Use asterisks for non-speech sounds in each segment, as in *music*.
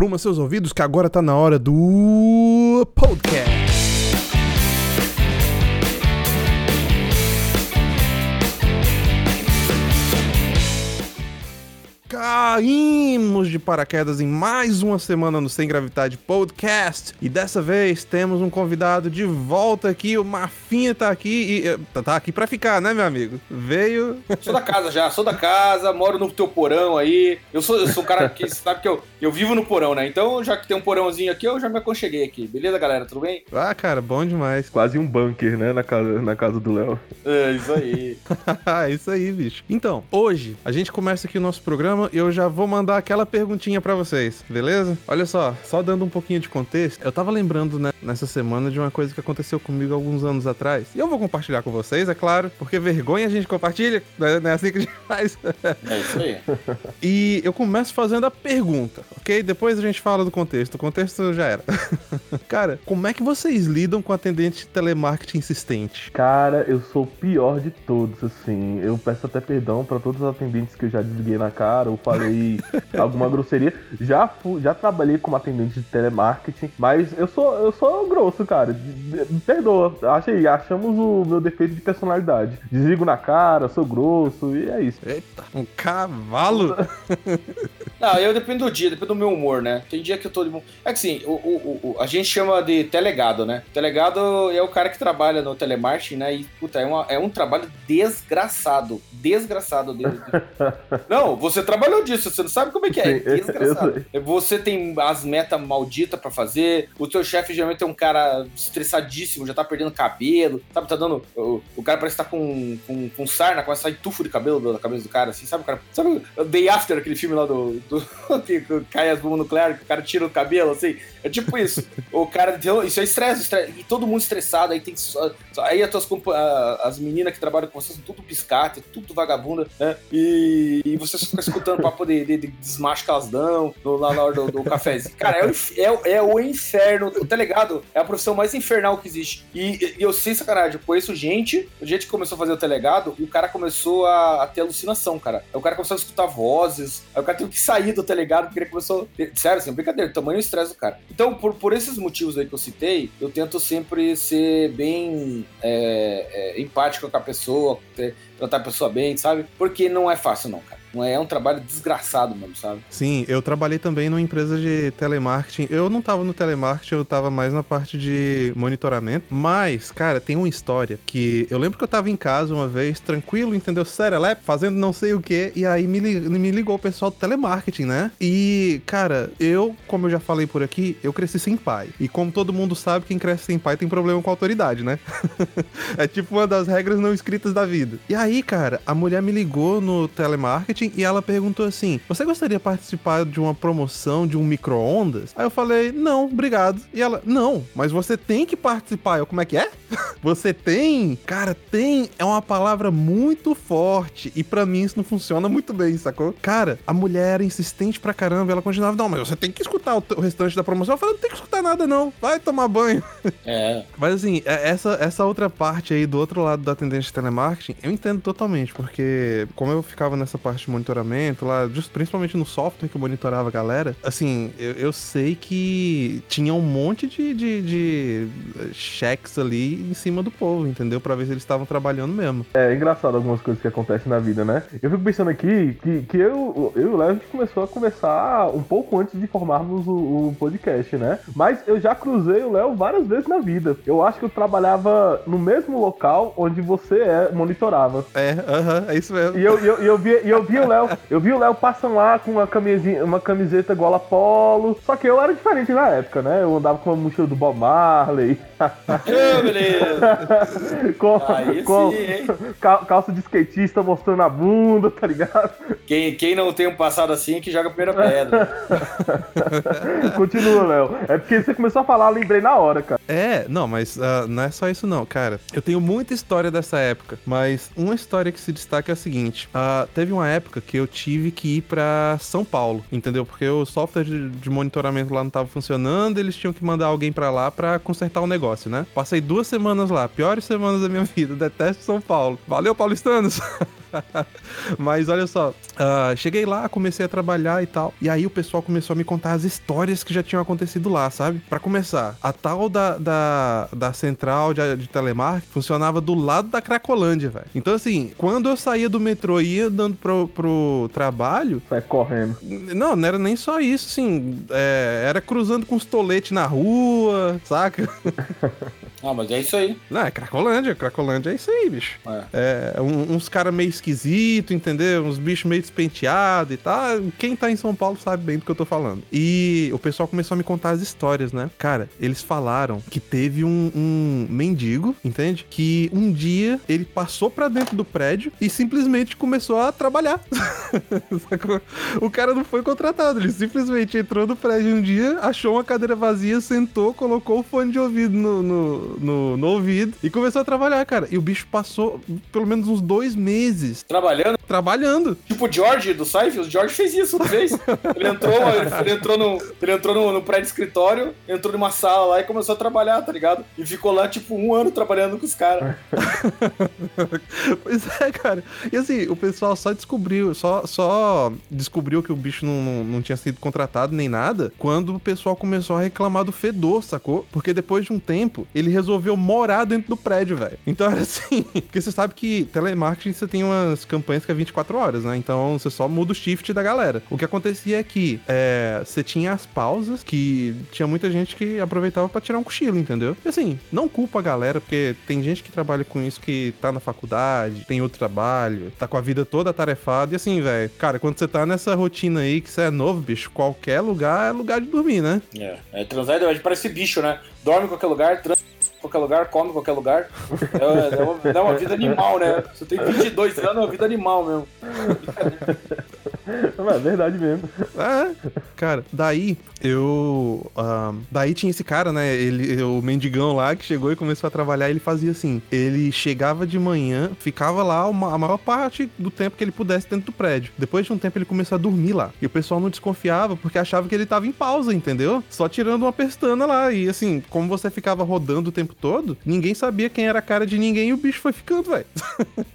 Apruma seus ouvidos que agora tá na hora do podcast. Caímos de paraquedas em mais uma semana no Sem Gravidade Podcast e dessa vez temos um convidado de volta aqui. O Mafinha tá aqui e eh, tá- tá aqui pra ficar, né, meu amigo? Veio. Sou da casa já, sou da casa, moro no teu porão aí. Eu sou, eu sou um cara que *laughs* sabe que eu, eu vivo no porão, né? Então, já que tem um porãozinho aqui, eu já me aconcheguei aqui. Beleza, galera? Tudo bem? Ah, cara, bom demais. Quase um bunker, né, na casa, na casa do Léo. É, isso aí. *laughs* Isso aí, bicho. Então, hoje a gente começa aqui o nosso programa e eu já vou mandar aquela perguntinha pra vocês, beleza? Olha só, só dando um pouquinho de contexto, eu tava lembrando, né, nessa semana de uma coisa que aconteceu comigo alguns anos atrás. E eu vou compartilhar com vocês, é claro, porque vergonha a gente compartilha, né? não é assim que a gente faz. É isso aí. *laughs* E eu começo fazendo a pergunta, ok? Depois a gente fala do contexto. O contexto já era. *laughs* Cara, como é que vocês lidam com atendente de telemarketing insistente? Cara, eu sou o pior de todos, assim. Eu peço até perdão pra todos os atendentes que eu já desliguei na cara ou falei alguma grosseria. Já fui, já trabalhei como atendente de telemarketing, mas eu sou eu sou grosso, cara. Me perdoa. Achei, achamos o meu defeito de personalidade. Desligo na cara, sou grosso e é isso. Eita, um cavalo? *laughs* Não, eu dependo do dia, depende do meu humor, né? Tem dia que eu tô de bom. É que assim, o, o, o- a gente chama de telegado, né? Telegado é o cara que trabalha no telemarketing, né? E, puta, é, uma- é um trabalho desgraçado. Desgraçado. de- *laughs* Não, você trabalhou disso, você não sabe como é que é. É Sim, desgraçado. Você tem as metas malditas pra fazer, o teu chefe geralmente é um cara estressadíssimo, já tá perdendo cabelo, sabe? Tá dando. O, o cara parece que tá com, com, com sarna, começa a sair tufo de cabelo da cabeça do cara, assim, sabe? O cara, sabe o Day After, aquele filme lá do. do *laughs* que cai as bombas nucleares, que o cara tira o cabelo, assim? É tipo isso. o cara. então, Isso é estresse, estresse, e todo mundo estressado, aí tem que. só- aí as tuas as meninas que trabalham com você são tudo piscate, tudo vagabunda, né? E, e você só fica escutando papo de, de, de desmacho lá na hora do, do. Cara, é o, é, é o inferno, tá? É a profissão mais infernal que existe. E, e eu sei sacanagem, eu conheço gente, gente que começou a fazer o telegado e o cara começou a, a ter alucinação, cara. Aí o cara começou a escutar vozes, aí o cara teve que sair do telegado porque ele começou. Sério, assim, brincadeira, tamanho estresse do cara. Então, por, por esses motivos aí que eu citei, eu tento sempre ser bem é, é, empático com a pessoa, ter- tratar a pessoa bem, sabe? Porque não é fácil, não, cara. É, é um trabalho desgraçado mesmo, sabe? Sim, eu trabalhei também numa empresa de telemarketing. Eu não tava no telemarketing, eu tava mais na parte de monitoramento. Mas, cara, tem uma história que eu lembro que eu tava em casa uma vez, tranquilo, entendeu? Serelepe, fazendo não sei o que, e aí me, me ligou o pessoal do telemarketing, né? E, cara, eu, como eu já falei por aqui, eu cresci sem pai. E como todo mundo sabe, quem cresce sem pai tem problema com autoridade, né? *laughs* é tipo uma das regras não escritas da vida. E aí, cara, a mulher me ligou no telemarketing e ela perguntou assim: Você gostaria de participar de uma promoção de um micro-ondas? Aí eu falei: Não, obrigado. E ela: Não, mas você tem que participar. Eu, como é que é? *laughs* Você tem? Cara, tem é uma palavra muito forte. E pra mim isso não funciona muito bem, sacou? Cara, a mulher era insistente pra caramba. Ela continuava: Não, mas você tem que escutar o, o restante da promoção. Eu falei: Não tem que escutar nada, não. Vai tomar banho. *laughs* É. Mas assim, é- essa, essa outra parte aí do outro lado do atendente de telemarketing, eu entendo totalmente, porque como eu ficava nessa parte monitoramento lá, just- principalmente no software que eu monitorava a galera, assim, eu, eu sei que tinha um monte de, de, de eh, cheques ali em cima do povo, entendeu? Pra ver se eles estavam trabalhando mesmo. É engraçado algumas coisas que acontecem na vida, né? Eu fico pensando aqui que, que eu, eu e o Léo a gente começou a conversar um pouco antes de formarmos o, o podcast, né? Mas eu já cruzei o Léo várias vezes na vida. Eu acho que eu trabalhava no mesmo local onde você é, monitorava. É, aham, é isso mesmo. E eu, eu, eu, vi, e eu vi o Léo, eu vi o Léo passando lá com uma, camisinha, uma camiseta gola polo. Só que eu era diferente na época, né? Eu andava com uma mochila do Bob Marley, Ô, *laughs* beleza. com, Aí com sim, calça de skatista mostrando a bunda, tá ligado? Quem, quem não tem um passado assim é que joga a primeira pedra. *laughs* Continua, Léo. É porque você começou a falar, eu lembrei na hora, cara. É, não, mas ah, não é só isso não, cara. Eu tenho muita história dessa época, mas uma história que se destaca é a seguinte. ah, teve uma época que eu tive que ir pra São Paulo, entendeu? Porque o software de, monitoramento lá não tava funcionando, eles tinham que mandar alguém pra lá pra consertar o negócio, né? Passei duas semanas lá, piores semanas da minha *laughs* vida, detesto São Paulo. Valeu, paulistanos! *laughs* Mas olha só, uh, cheguei lá, comecei a trabalhar e tal. E aí o pessoal começou a me contar as histórias que já tinham acontecido lá, sabe? Para começar, a tal da, da, da central de, de telemarketing funcionava do lado da Cracolândia, velho. Então, assim, quando eu saía do metrô e ia andando pro, pro trabalho. Sai correndo. Não, não era nem só isso, assim. É, era cruzando com os toletes na rua, saca? *laughs* Ah, mas é isso aí. Não, é Cracolândia. Cracolândia é isso aí, bicho. É, é um, uns caras meio esquisito, entendeu? Uns bichos meio despenteados e tal. Quem tá em São Paulo sabe bem do que eu tô falando. E o pessoal começou a me contar as histórias, né? Cara, eles falaram que teve um, um mendigo, entende? Que um dia ele passou pra dentro do prédio e simplesmente começou a trabalhar. *laughs* o cara não foi contratado, ele simplesmente entrou no prédio um dia, achou uma cadeira vazia, sentou, colocou o fone de ouvido no, no no, no, ouvido e começou a trabalhar, cara. E o bicho passou pelo menos uns dois meses. Trabalhando? Trabalhando. Tipo o George do Seinfeld, o George fez isso uma vez. Ele entrou, ele entrou, no, ele entrou no, no prédio escritório, entrou numa sala lá e começou a trabalhar, tá ligado? E ficou lá, tipo, um ano trabalhando com os caras. *laughs* pois é, cara. E assim, o pessoal só descobriu, só, só descobriu que o bicho não, não, não tinha sido contratado nem nada quando o pessoal começou a reclamar do fedor, sacou? Porque depois de um tempo, ele resolveu morar dentro do prédio, velho. Então era assim. *laughs* Porque você sabe que telemarketing você tem umas campanhas que é 24 horas, né? Então você só muda o shift da galera. O que acontecia é que é, você tinha as pausas que tinha muita gente que aproveitava para tirar um cochilo, entendeu? E assim, não culpa a galera, porque tem gente que trabalha com isso que tá na faculdade, tem outro trabalho, tá com a vida toda tarefada. E assim, velho, cara, quando você tá nessa rotina aí que você é novo, bicho, qualquer lugar é lugar de dormir, né? É, é transar parece bicho, né? Dorme em qualquer lugar, transa qualquer lugar, come em qualquer lugar. É, é, uma, é uma vida animal, né? Você tem 22 anos, é uma vida animal mesmo. É verdade mesmo. É, cara, daí eu. Uh, daí tinha esse cara, né? Ele, o mendigão lá que chegou e começou a trabalhar. Ele fazia assim: ele chegava de manhã, ficava lá uma, a maior parte do tempo que ele pudesse dentro do prédio. Depois de um tempo, ele começou a dormir lá. E o pessoal não desconfiava porque achava que ele tava em pausa, entendeu? Só tirando uma pestana lá. E assim, como você ficava rodando o tempo todo, ninguém sabia quem era a cara de ninguém e o bicho foi ficando, velho.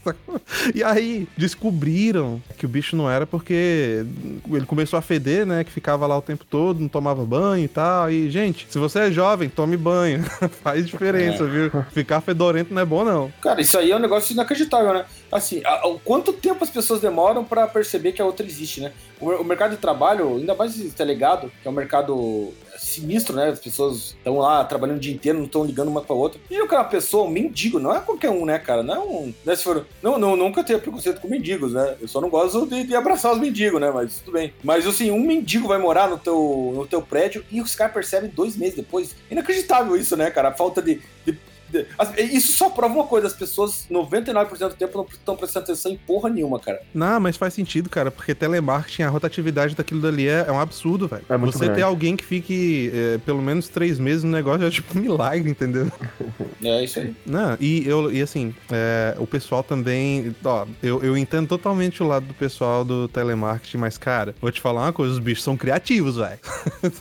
*laughs* e aí descobriram que o bicho não era porque ele começou a feder, né? Que ficava lá o tempo todo, não tomava banho e tal. E, gente, se você é jovem, tome banho. *laughs* Faz diferença, é. viu? Ficar fedorento não é bom, não. Cara, isso aí é um negócio inacreditável, né? Assim, o quanto tempo as pessoas demoram para perceber que a outra existe, né? O, o mercado de trabalho, ainda mais tá ligado, que é um mercado sinistro, né? As pessoas estão lá trabalhando o dia inteiro, não estão ligando uma com a outra. E o cara, pessoa, um mendigo, não é qualquer um, né, cara? Não é um. Né, se for, não, não, nunca tenho preconceito com mendigos, né? Eu só não gosto de, de, abraçar os mendigos, né? Mas tudo bem. Mas assim, um mendigo vai morar no teu, no teu prédio e os caras percebem dois meses depois. Inacreditável isso, né, cara? A falta de, de isso só prova uma coisa: as pessoas, 99% do tempo, não estão prestando atenção em porra nenhuma, cara. Não, mas faz sentido, cara, porque telemarketing, a rotatividade daquilo dali é, é um absurdo, velho. É Você grande. ter alguém que fique é, pelo menos três meses no negócio é tipo um milagre, entendeu? É isso aí. Não, e, eu, e assim, é, o pessoal também. Ó, eu, eu entendo totalmente o lado do pessoal do telemarketing, mas, cara, vou te falar uma coisa: os bichos são criativos, velho.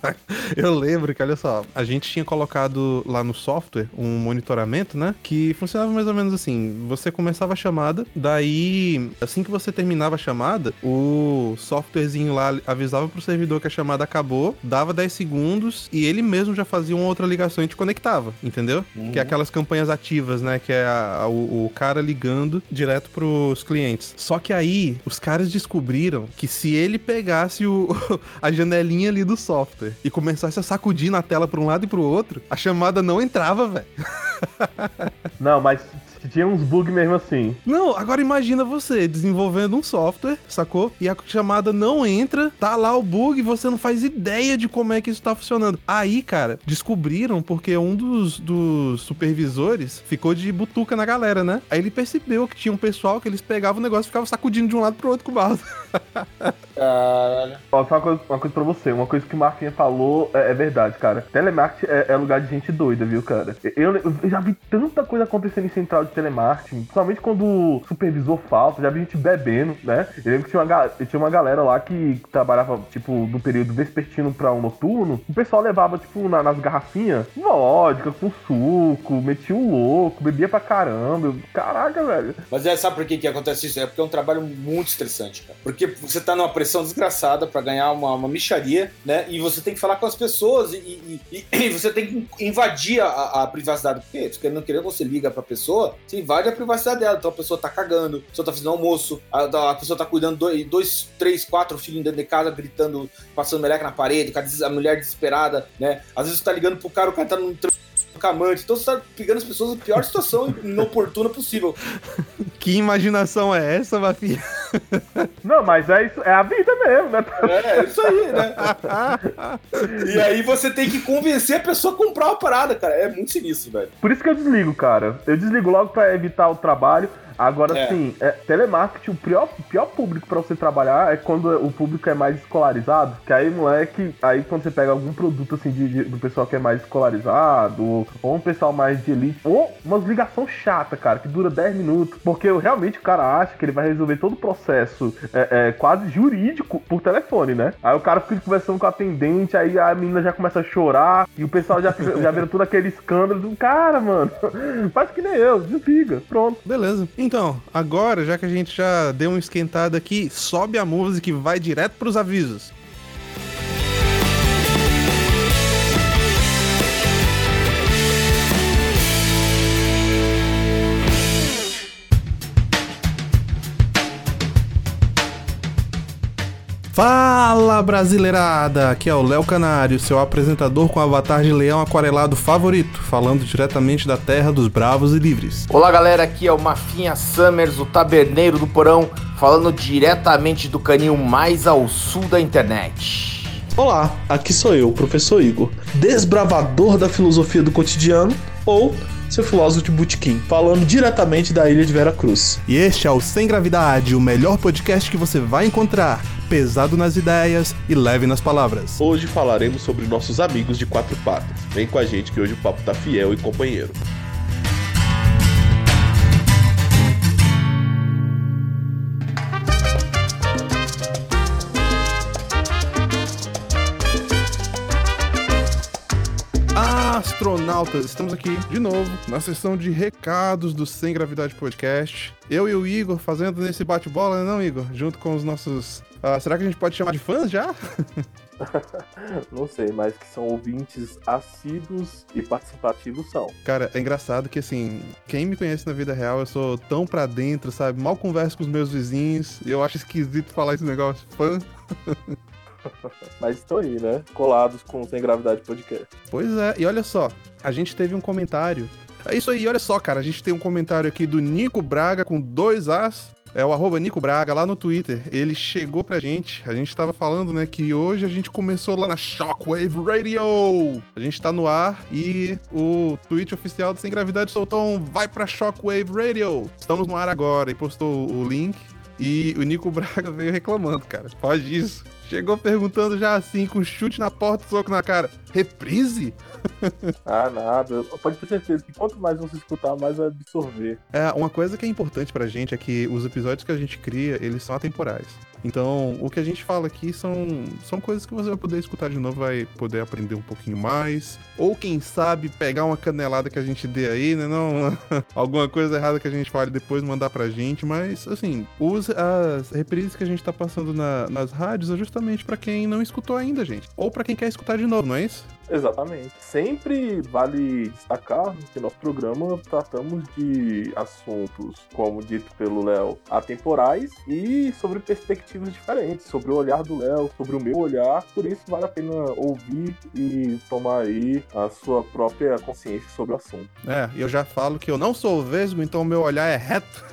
*laughs* eu lembro que, olha só, a gente tinha colocado lá no software um monitoramento monitoramento, né? Que funcionava mais ou menos assim: você começava a chamada, daí, assim que você terminava a chamada, o softwarezinho lá avisava pro servidor que a chamada acabou, dava 10 segundos e ele mesmo já fazia uma outra ligação e te conectava, entendeu? Uhum. Que é aquelas campanhas ativas, né? Que é a, a, o, o cara ligando direto pros clientes. Só que aí, os caras descobriram que se ele pegasse o, *laughs* a janelinha ali do software e começasse a sacudir na tela pra um lado e pro outro, a chamada não entrava, velho. *laughs* Não, mas tinha uns bugs mesmo assim. Não, agora imagina você desenvolvendo um software, sacou? E a chamada não entra, tá lá o bug, você não faz ideia de como é que isso tá funcionando. Aí, cara, descobriram porque um dos, dos supervisores ficou de butuca na galera, né? Aí ele percebeu que tinha um pessoal que eles pegavam o negócio e ficavam sacudindo de um lado pro outro com o mouse. *laughs* Caralho. Ó, só uma coisa, uma coisa pra você, uma coisa que o Marquinha falou é, é verdade, cara. Telemarketing é, é, lugar de gente doida, viu, cara? Eu, eu, já vi tanta coisa acontecendo em central de telemarketing principalmente quando o supervisor falta, já vi gente bebendo, né? Eu lembro que tinha uma, tinha uma galera lá que trabalhava, tipo, do período vespertino pra um noturno, o pessoal levava, tipo, na, nas garrafinhas, vodka, com suco, metia um louco, bebia pra caramba. Caraca, velho. Mas é, sabe por que, que acontece isso? É porque é um trabalho muito estressante, cara. Porque você tá numa pressão desgraçada pra ganhar uma, uma micharia, né? E você tem que falar com as pessoas e, e, e, e *clears throat* você tem que invadir a, a privacidade. Porque, querendo não querer, você liga pra pessoa, você invade a privacidade dela. Então a pessoa tá cagando, a pessoa tá fazendo almoço, a, a pessoa tá cuidando dois, dois, três, quatro filhos dentro de casa, gritando, passando meleca na parede, a mulher desesperada, né? Às vezes você tá ligando pro cara, o cara tá num camante. Então você tá pegando as pessoas na pior situação inoportuna possível. *laughs* Que imaginação é essa, Mafia? *laughs* Não, mas é isso, é a vida mesmo, né? É, é isso aí, né? *laughs* e aí você tem que convencer a pessoa a comprar uma parada, cara. É muito sinistro, velho. Por isso que eu desligo, cara. Eu desligo logo para evitar o trabalho. Agora é. sim, é, telemarketing, o pior, pior público para você trabalhar é quando o público é mais escolarizado. Que aí, moleque, aí quando você pega algum produto assim de, de, do pessoal que é mais escolarizado, ou, ou, um pessoal mais de elite, ou uma ligação chata, cara, que dura 10 minutos. Porque realmente o cara acha que ele vai resolver todo o processo é, é, quase jurídico por telefone, né? Aí o cara fica conversando com a atendente, aí a menina já começa a chorar, e o pessoal já, já vira todo aquele escândalo do cara, mano. *laughs* Faz que nem eu, desliga, pronto. Beleza. Então, agora, já que a gente já deu um esquentado aqui, sobe a música e vai direto pros avisos. Fala brasileirada! Aqui é o Léo Canário, seu apresentador com avatar de leão aquarelado favorito, falando diretamente da terra dos bravos e livres. Olá galera, aqui é o Mafinha Summers, o taberneiro do porão, falando diretamente do canil mais ao sul da internet. Olá, aqui sou eu, professor Igor, desbravador da filosofia do cotidiano, ou seu filósofo de Butiquim, falando diretamente da ilha de Vera Cruz. E este é o Sem Gravidade, o melhor podcast que você vai encontrar pesado nas ideias e leve nas palavras. Hoje falaremos sobre nossos amigos de quatro patas. Vem com a gente que hoje o papo tá fiel e companheiro. Astronautas, estamos aqui de novo na sessão de recados do Sem Gravidade Podcast. Eu e o Igor fazendo nesse bate-bola, né, não, Igor? Junto com os nossos Uh, será que a gente pode chamar de fãs já? *laughs* Não sei, mas que são ouvintes assíduos e participativos são. Cara, é engraçado que assim, quem me conhece na vida real, eu sou tão pra dentro, sabe? Mal converso com os meus vizinhos e eu acho esquisito falar esse negócio. Fã. *laughs* *laughs* Mas estão aí, né? Colados com Sem Gravidade Podcast. Pois é, e olha só, a gente teve um comentário. É isso aí, olha só, cara, a gente tem um comentário aqui do Nico Braga com dois As é o arroba Nico Braga lá no Twitter. Ele chegou pra gente. A gente tava falando, né, que hoje a gente começou lá na Shockwave Radio. A gente tá no ar e o tweet oficial do Sem Gravidade soltou um vai pra Shockwave Radio. Estamos no ar agora e postou o link. E o Nico Braga veio reclamando, cara. Pode isso. Chegou perguntando já assim, com chute na porta, soco na cara. Reprise? *laughs* ah, nada. Pode ter certeza que quanto mais você escutar, mais vai absorver. É, uma coisa que é importante pra gente é que os episódios que a gente cria, eles são atemporais. Então, o que a gente fala aqui são, são coisas que você vai poder escutar de novo, vai poder aprender um pouquinho mais. Ou quem sabe pegar uma canelada que a gente dê aí, né? Não, *laughs* alguma coisa errada que a gente fale depois mandar pra gente. Mas, assim, use as reprises que a gente tá passando na, nas rádios é justamente para quem não escutou ainda, gente. Ou para quem quer escutar de novo, não é isso? Exatamente. Sempre vale destacar que nosso programa tratamos de assuntos, como dito pelo Léo, atemporais e sobre perspectivas diferentes, sobre o olhar do Léo, sobre o meu olhar. Por isso vale a pena ouvir e tomar aí a sua própria consciência sobre o assunto. É, eu já falo que eu não sou vesgo, então o meu olhar é reto.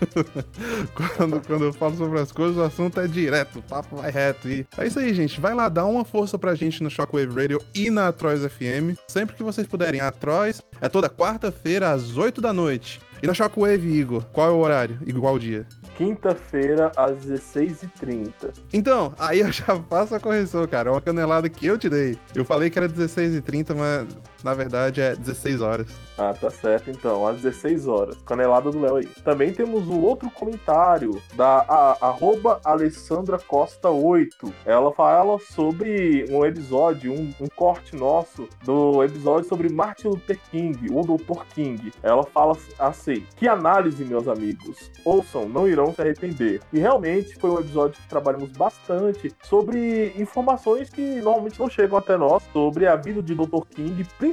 *laughs* quando, quando eu falo sobre as coisas, o assunto é direto, o papo vai reto. E é isso aí, gente. Vai lá, dá uma força pra gente no Shockwave Radio e na Trois FM. Sempre que vocês puderem. A Trois é toda quarta-feira às 8 da noite. E na Shockwave, Igor, qual é o horário qual o dia? Quinta-feira às 16h30. Então, aí eu já faço a correção, cara. É uma canelada que eu te dei. Eu falei que era 16h30, mas Na verdade é 16 horas. Ah, tá certo então, às 16 horas. Canelada do Léo aí. Também temos um outro comentário da a, arroba Alessandra Costa 8. Ela fala sobre um episódio, um, um corte nosso do episódio sobre Martin Luther King, o Dr. King. Ela fala assim: que análise, meus amigos. Ouçam, não irão se arrepender. E realmente foi um episódio que trabalhamos bastante sobre informações que normalmente não chegam até nós sobre a vida de Dr. King, principalmente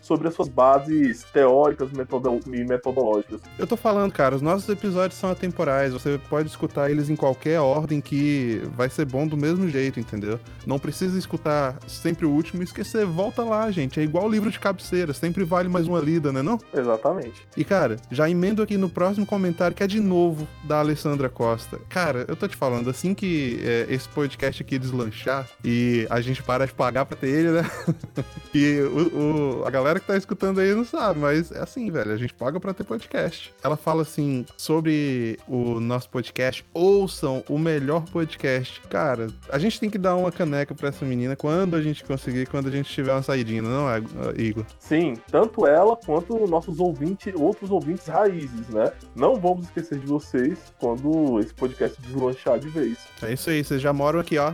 sobre as suas bases teóricas metodo e metodológicas. Eu tô falando, cara, os nossos episódios são atemporais. Você pode escutar eles em qualquer ordem que vai ser bom do mesmo jeito, entendeu? Não precisa escutar sempre o último e esquecer. Volta lá, gente. É igual o livro de cabeceira. Sempre vale mais uma lida, né não? Exatamente. E, cara, já emendo aqui no próximo comentário, que é de novo da Alessandra Costa. Cara, eu tô te falando, assim que é, esse podcast aqui deslanchar e a gente parar de pagar pra ter ele, né? *laughs* e o, o, a galera que tá escutando aí não sabe, mas é assim, velho. A gente paga pra ter podcast. Ela fala assim sobre o nosso podcast. Ouçam o melhor podcast. Cara, a gente tem que dar uma caneca pra essa menina quando a gente conseguir, quando a gente tiver uma saidinha, não é, Igor? Sim, tanto ela quanto nossos ouvintes, outros ouvintes raízes, né? Não vamos esquecer de vocês quando esse podcast deslanchar de vez. É isso aí, vocês já moram aqui, ó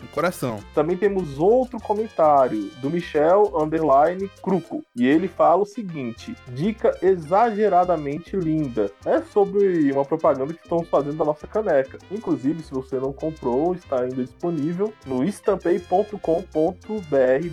no coração. Também temos outro comentário do Michel Underline Cruco. E ele fala o seguinte: dica exageradamente linda. É sobre uma propaganda que estamos fazendo da nossa caneca. Inclusive, se você não comprou, está ainda disponível no estampei.com.br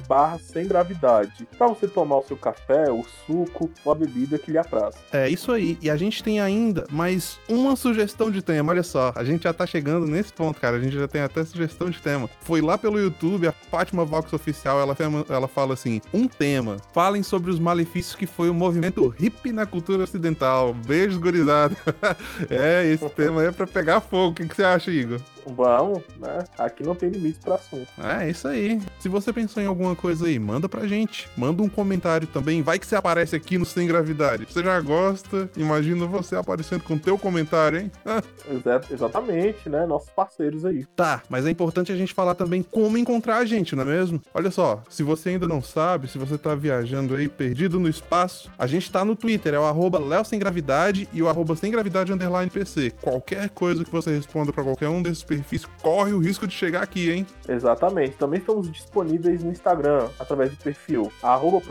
barra sem gravidade. Para você tomar o seu café, o suco ou a bebida que lhe apraz. É isso aí. E a gente tem ainda mais uma sugestão de tema. Olha só, a gente já tá chegando nesse ponto, cara. A gente já tem até sugestão de tema foi lá pelo YouTube, a Fátima Vox Oficial, ela, ela fala assim: um tema. Falem sobre os malefícios que foi o movimento hippie na cultura ocidental. Beijos, gurizada. *laughs* é, esse tema é pra pegar fogo. O que, que você acha, Igor? Vamos, né? Aqui não tem limite para assunto. É, isso aí. Se você pensou em alguma coisa aí, manda pra gente. Manda um comentário também. Vai que você aparece aqui no Sem Gravidade. Você já gosta, imagina você aparecendo com teu comentário, hein? *laughs* Exatamente, né? Nossos parceiros aí. Tá, mas é importante a gente falar também como encontrar a gente, não é mesmo? Olha só, se você ainda não sabe, se você tá viajando aí, perdido no espaço, a gente tá no Twitter, é o arroba Léo Sem Gravidade e o arroba Sem Gravidade Underline PC. Qualquer coisa que você responda para qualquer um desses perfis corre o risco de chegar aqui, hein? Exatamente. Também estamos disponíveis no Instagram, através do perfil arroba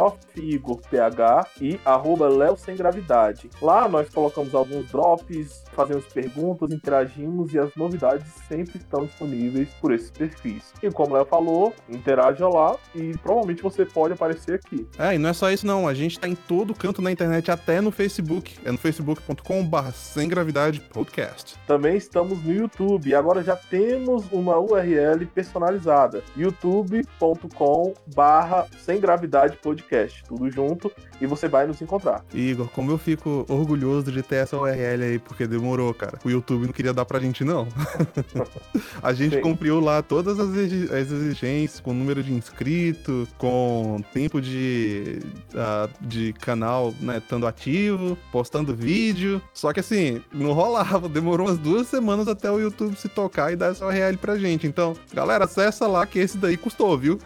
PH e arroba Léo Sem Gravidade. Lá nós colocamos alguns drops, fazemos perguntas, interagimos e as novidades sempre estão disponíveis por esses perfis. E como o Léo falou, interaja lá e provavelmente você pode aparecer aqui. É, e não é só isso não, a gente tá em todo canto na internet, até no Facebook. É no facebook.com.br sem gravidade podcast. Também estamos no YouTube e agora já temos uma URL personalizada, youtube.com barra sem gravidade podcast, tudo junto, e você vai nos encontrar. Igor, como eu fico orgulhoso de ter essa URL aí, porque demorou, cara. O YouTube não queria dar pra gente, não. *laughs* a gente Sim. cumpriu lá todas as exigências, com número de inscritos, com tempo de, uh, de canal, né, estando ativo, postando vídeo. Só que assim, não rolava, demorou umas duas semanas até o YouTube se tocar e dar essa URL pra gente. Então, galera, acessa lá que esse daí custou, viu?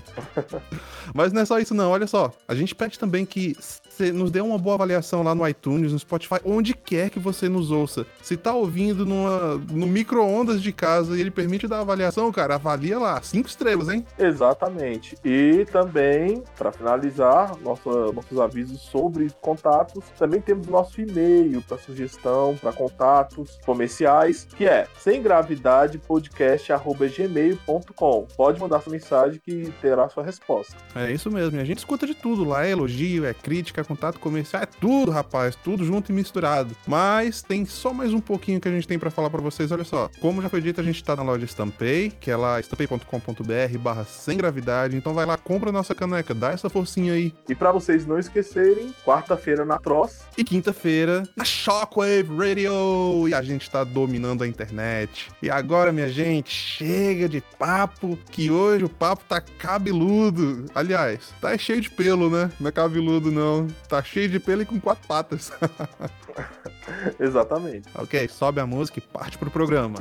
*laughs* Mas não é só isso não, olha só. A gente pede também que você nos dê uma boa avaliação lá no iTunes, no Spotify, onde quer que você nos ouça. Se tá ouvindo numa, no micro-ondas de casa e ele permite dar avaliação, cara, avalia lá. Cinco estrelas, hein? Exatamente. E também, para finalizar, nossa, nossos avisos sobre contatos, também temos nosso e-mail para sugestão, para contatos comerciais, que é sem gravidade podcast@gmail.com. Pode mandar sua mensagem que terá sua resposta. É isso mesmo. A gente escuta de tudo lá, é elogio, é crítica, contato comercial, é tudo, rapaz, tudo junto e misturado. Mas tem só mais um pouquinho que a gente tem para falar para vocês, olha só. Como já foi dito, a gente tá na loja Stampay, que é lá estampay.com.br barra sem gravidade. Então vai lá, compra a nossa caneca, dá essa forcinha aí. E para vocês não esquecerem, quarta-feira na Tross. E quinta-feira na Shockwave Radio. E a gente tá dominando a internet. E agora, minha gente, chega de papo, que hoje o papo tá cabeludo. Aliás, tá cheio de pelo, né? Não é cabeludo, não tá cheio de pelo e com quatro patas. *laughs* Exatamente. Ok, sobe a música e parte pro programa.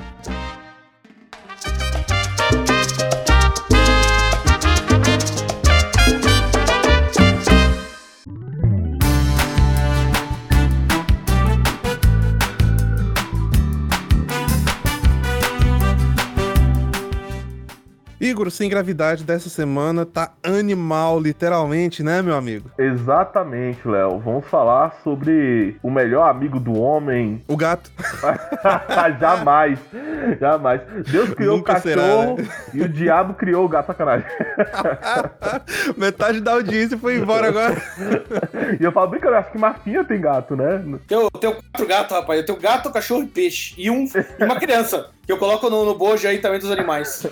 Igor sem gravidade dessa semana tá animal, literalmente, né, meu amigo? Exatamente, Léo. Vamos falar sobre o melhor amigo do homem. O gato. *laughs* jamais. Jamais. Deus criou Nunca o cachorro será, né? e o diabo criou o gato sacanagem. *laughs* Metade da audiência foi embora agora. E eu falo, brincando, eu acho que Marquinha tem gato, né? Eu tenho quatro gatos, rapaz. Eu tenho gato, cachorro e peixe. E, um, e uma criança. Que eu coloco no, no bojo aí também dos animais.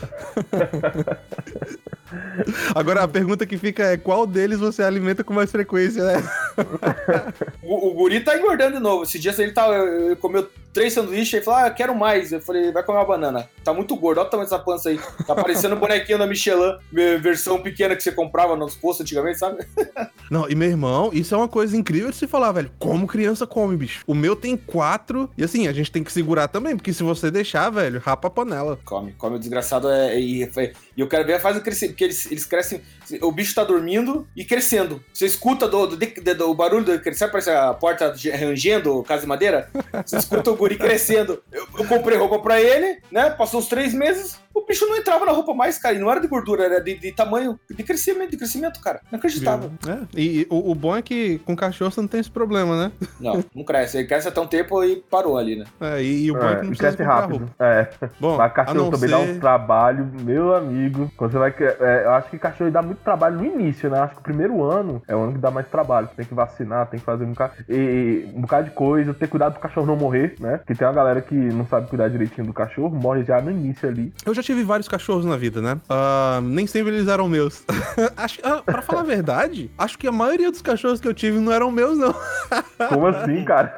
*laughs* Agora a pergunta que fica é qual deles você alimenta com mais frequência, né? *laughs* O, o guri tá engordando de novo. Esse dia ele tá, ele comeu três sanduíches e falou: Ah, eu quero mais. Eu falei: Vai comer uma banana. Tá muito gordo. Olha o tamanho dessa pança aí. Tá parecendo o bonequinho da Michelin, versão pequena que você comprava nos postos antigamente, sabe? *laughs* Não, e meu irmão, isso é uma coisa incrível de se falar, velho. Como criança come, bicho. O meu tem quatro. E assim, a gente tem que segurar também, porque se você deixar, velho, rapa a panela. Come, come o desgraçado. É, e, foi- e eu quero ver a fase crescer, porque eles, eles crescem. O bicho tá dormindo e crescendo. Você escuta do, do, do- do barulho do crescer, parece a porta rangendo, casa de madeira. Você escuta o guri crescendo. Eu, eu comprei roupa pra ele, né? Passou uns três meses, o bicho não entrava na roupa mais, cara. E não era de gordura, era de, de tamanho, de crescimento, de crescimento, cara. Não acreditava. É, e, e o, o bom é que com cachorro você não tem esse problema, né? Não, não cresce. Ele cresce até um tempo e parou ali, né? É, e, e o bom é, É, que não cresce rápido. roupa. É. Bom, Mas a cachorro também dá ser- um trabalho, meu amigo. Quando você vai. é, eu acho que cachorro dá muito trabalho no início, né? Acho que o primeiro ano é o ano que dá mais trabalho. Você tem que vacinar, tem que fazer um bocado, e, um bocado de coisa, ter cuidado pro cachorro não morrer, né? Porque tem uma galera que não sabe cuidar direitinho do cachorro, morre já no início ali. Eu já tive vários cachorros na vida, né? Ah, nem sempre eles eram meus. *laughs* acho, ah, pra falar a verdade, acho que a maioria dos cachorros que eu tive não eram meus, não. *laughs* Como assim, cara?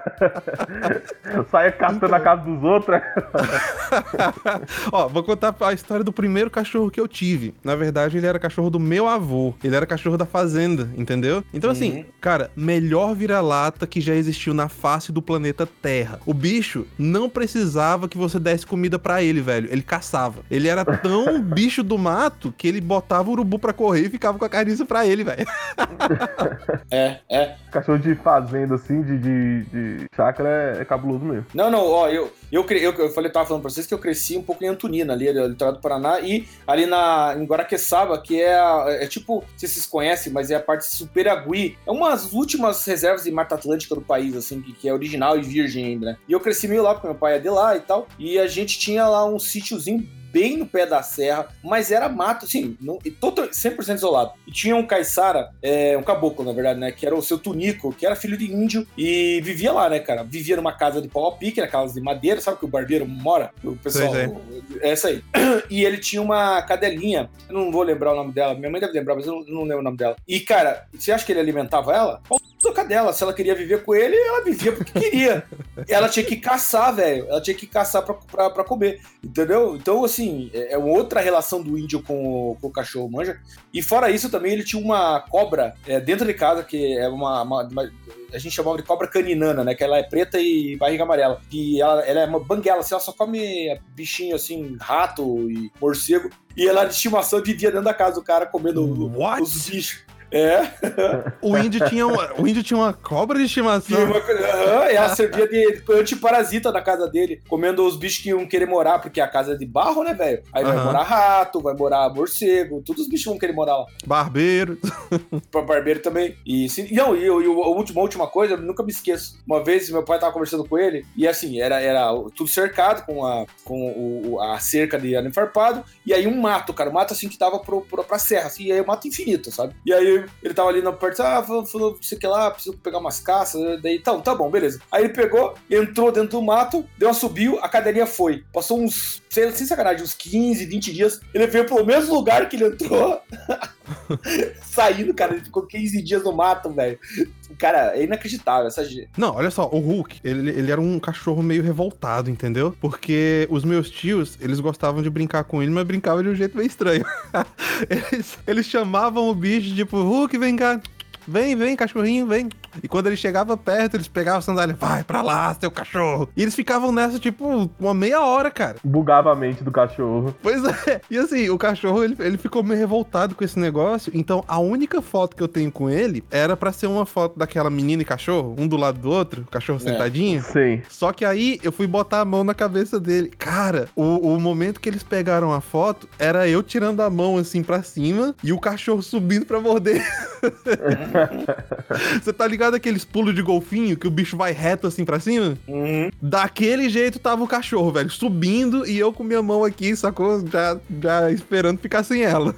*laughs* Saia caçando a casa dos outros. Ó, vou contar a história do primeiro cachorro que eu tive. Na verdade, ele era cachorro do meu avô. Ele era cachorro da fazenda, entendeu? Então, assim, Uhum. cara, melhor vira-lata que já existiu na face do planeta Terra. O bicho não precisava que você desse comida pra ele, velho. Ele caçava. Ele era tão bicho do mato que ele botava o urubu pra correr e ficava com a carniça pra ele, velho. *laughs* É, é. Cachorro de fazenda, assim, de, de, de chácara é, é cabuloso mesmo. Não, não, ó, eu, eu, cre- eu, eu falei, tava falando pra vocês que eu cresci um pouco em Antonina, ali, ali no litoral do Paraná, e ali na, em Guaraqueçaba, que é, a- é tipo, não sei se vocês conhecem, mas é a parte de Superagui. É uma das últimas reservas de Mata Atlântica do país, assim, que, que é original e virgem ainda, né? E eu cresci meio lá, porque meu pai é de lá e tal, e a gente tinha lá um sítiozinho bem no pé da serra, mas era mato, assim, não, e total, 100% isolado. E tinha um caiçara, é, um caboclo, na verdade, né, que era o seu Tunico, que era filho de índio e vivia lá, né, cara? Vivia numa casa de pau a pique, na casa de madeira, sabe que o barbeiro mora? O pessoal, Sei, é essa aí. *coughs* E ele tinha uma cadelinha, eu não vou lembrar o nome dela, minha mãe deve lembrar, mas eu não, não lembro o nome dela. E, cara, você acha que ele alimentava ela? Pau da cadela, se ela queria viver com ele, ela vivia porque queria. *laughs* ela tinha que caçar, velho, ela tinha que caçar pra, pra, pra comer, entendeu? Então, assim, é é outra relação do índio com, o- com o cachorro, manja? E fora isso, também ele tinha uma cobra é, dentro de casa, que é uma, uma- uma- A gente chamava de cobra caninana, né? Que ela é preta e barriga amarela. E ela, ela é uma banguela, assim, ela só come bichinho assim, rato e morcego. E ela de estimação vivia dentro da casa do cara comendo What? os bichos. É, O índio tinha uma, o índio tinha uma cobra de estimação. uma ela servia de antiparasita na casa dele, comendo os bichos que iam querer morar, porque a casa é de barro, né, velho? Aí vai Aham. morar rato, vai morar morcego, todos os bichos vão querer morar lá. Barbeiro. pra barbeiro também. E, sim, não, e, e o- a última, última coisa, eu nunca me esqueço. Uma vez meu pai tava conversando com ele, e assim, era, era tudo cercado com a, com o, o- a cerca de arame farpado, e aí um mato, cara, um mato assim que tava pro, pro, pra serra, assim, e aí um mato infinito, sabe? E aí ele tava ali na parte, ah, falou, falou, não sei o que lá, preciso pegar umas caças, daí, então, tá bom, beleza. Aí ele pegou, entrou dentro do mato, deu uma subiu, a cadeirinha foi. Passou uns, sei, sem sacanagem, uns 15, 20 dias, ele veio pelo mesmo lugar que ele entrou, *laughs* saindo, cara. Ele ficou 15 dias no mato, velho. Cara, é inacreditável essa. Não, olha só, o Hulk, ele, ele era um cachorro meio revoltado, entendeu? Porque os meus tios, eles gostavam de brincar com ele, mas brincavam de um jeito meio estranho. *laughs* eles, eles chamavam o bicho, tipo, Hulk, vem cá. Vem, vem, cachorrinho, vem. E quando ele chegava perto, eles pegavam a sandália, vai pra lá, seu cachorro. E eles ficavam nessa, tipo, uma meia hora, cara. Bugava a mente do cachorro. Pois é. *laughs* E assim, o cachorro, ele, ele ficou meio revoltado com esse negócio. Então, a única foto que eu tenho com ele era pra ser uma foto daquela menina e cachorro, um do lado do outro, o cachorro É. sentadinho. Sim. Só que aí eu fui botar a mão na cabeça dele. Cara, o, o momento que eles pegaram a foto era eu tirando a mão assim pra cima e o cachorro subindo pra morder. *laughs* Você tá ligado aqueles pulos de golfinho que o bicho vai reto assim pra cima? Uhum. Daquele jeito tava o cachorro, velho, subindo e eu com minha mão aqui, sacou? Já, já esperando ficar sem ela.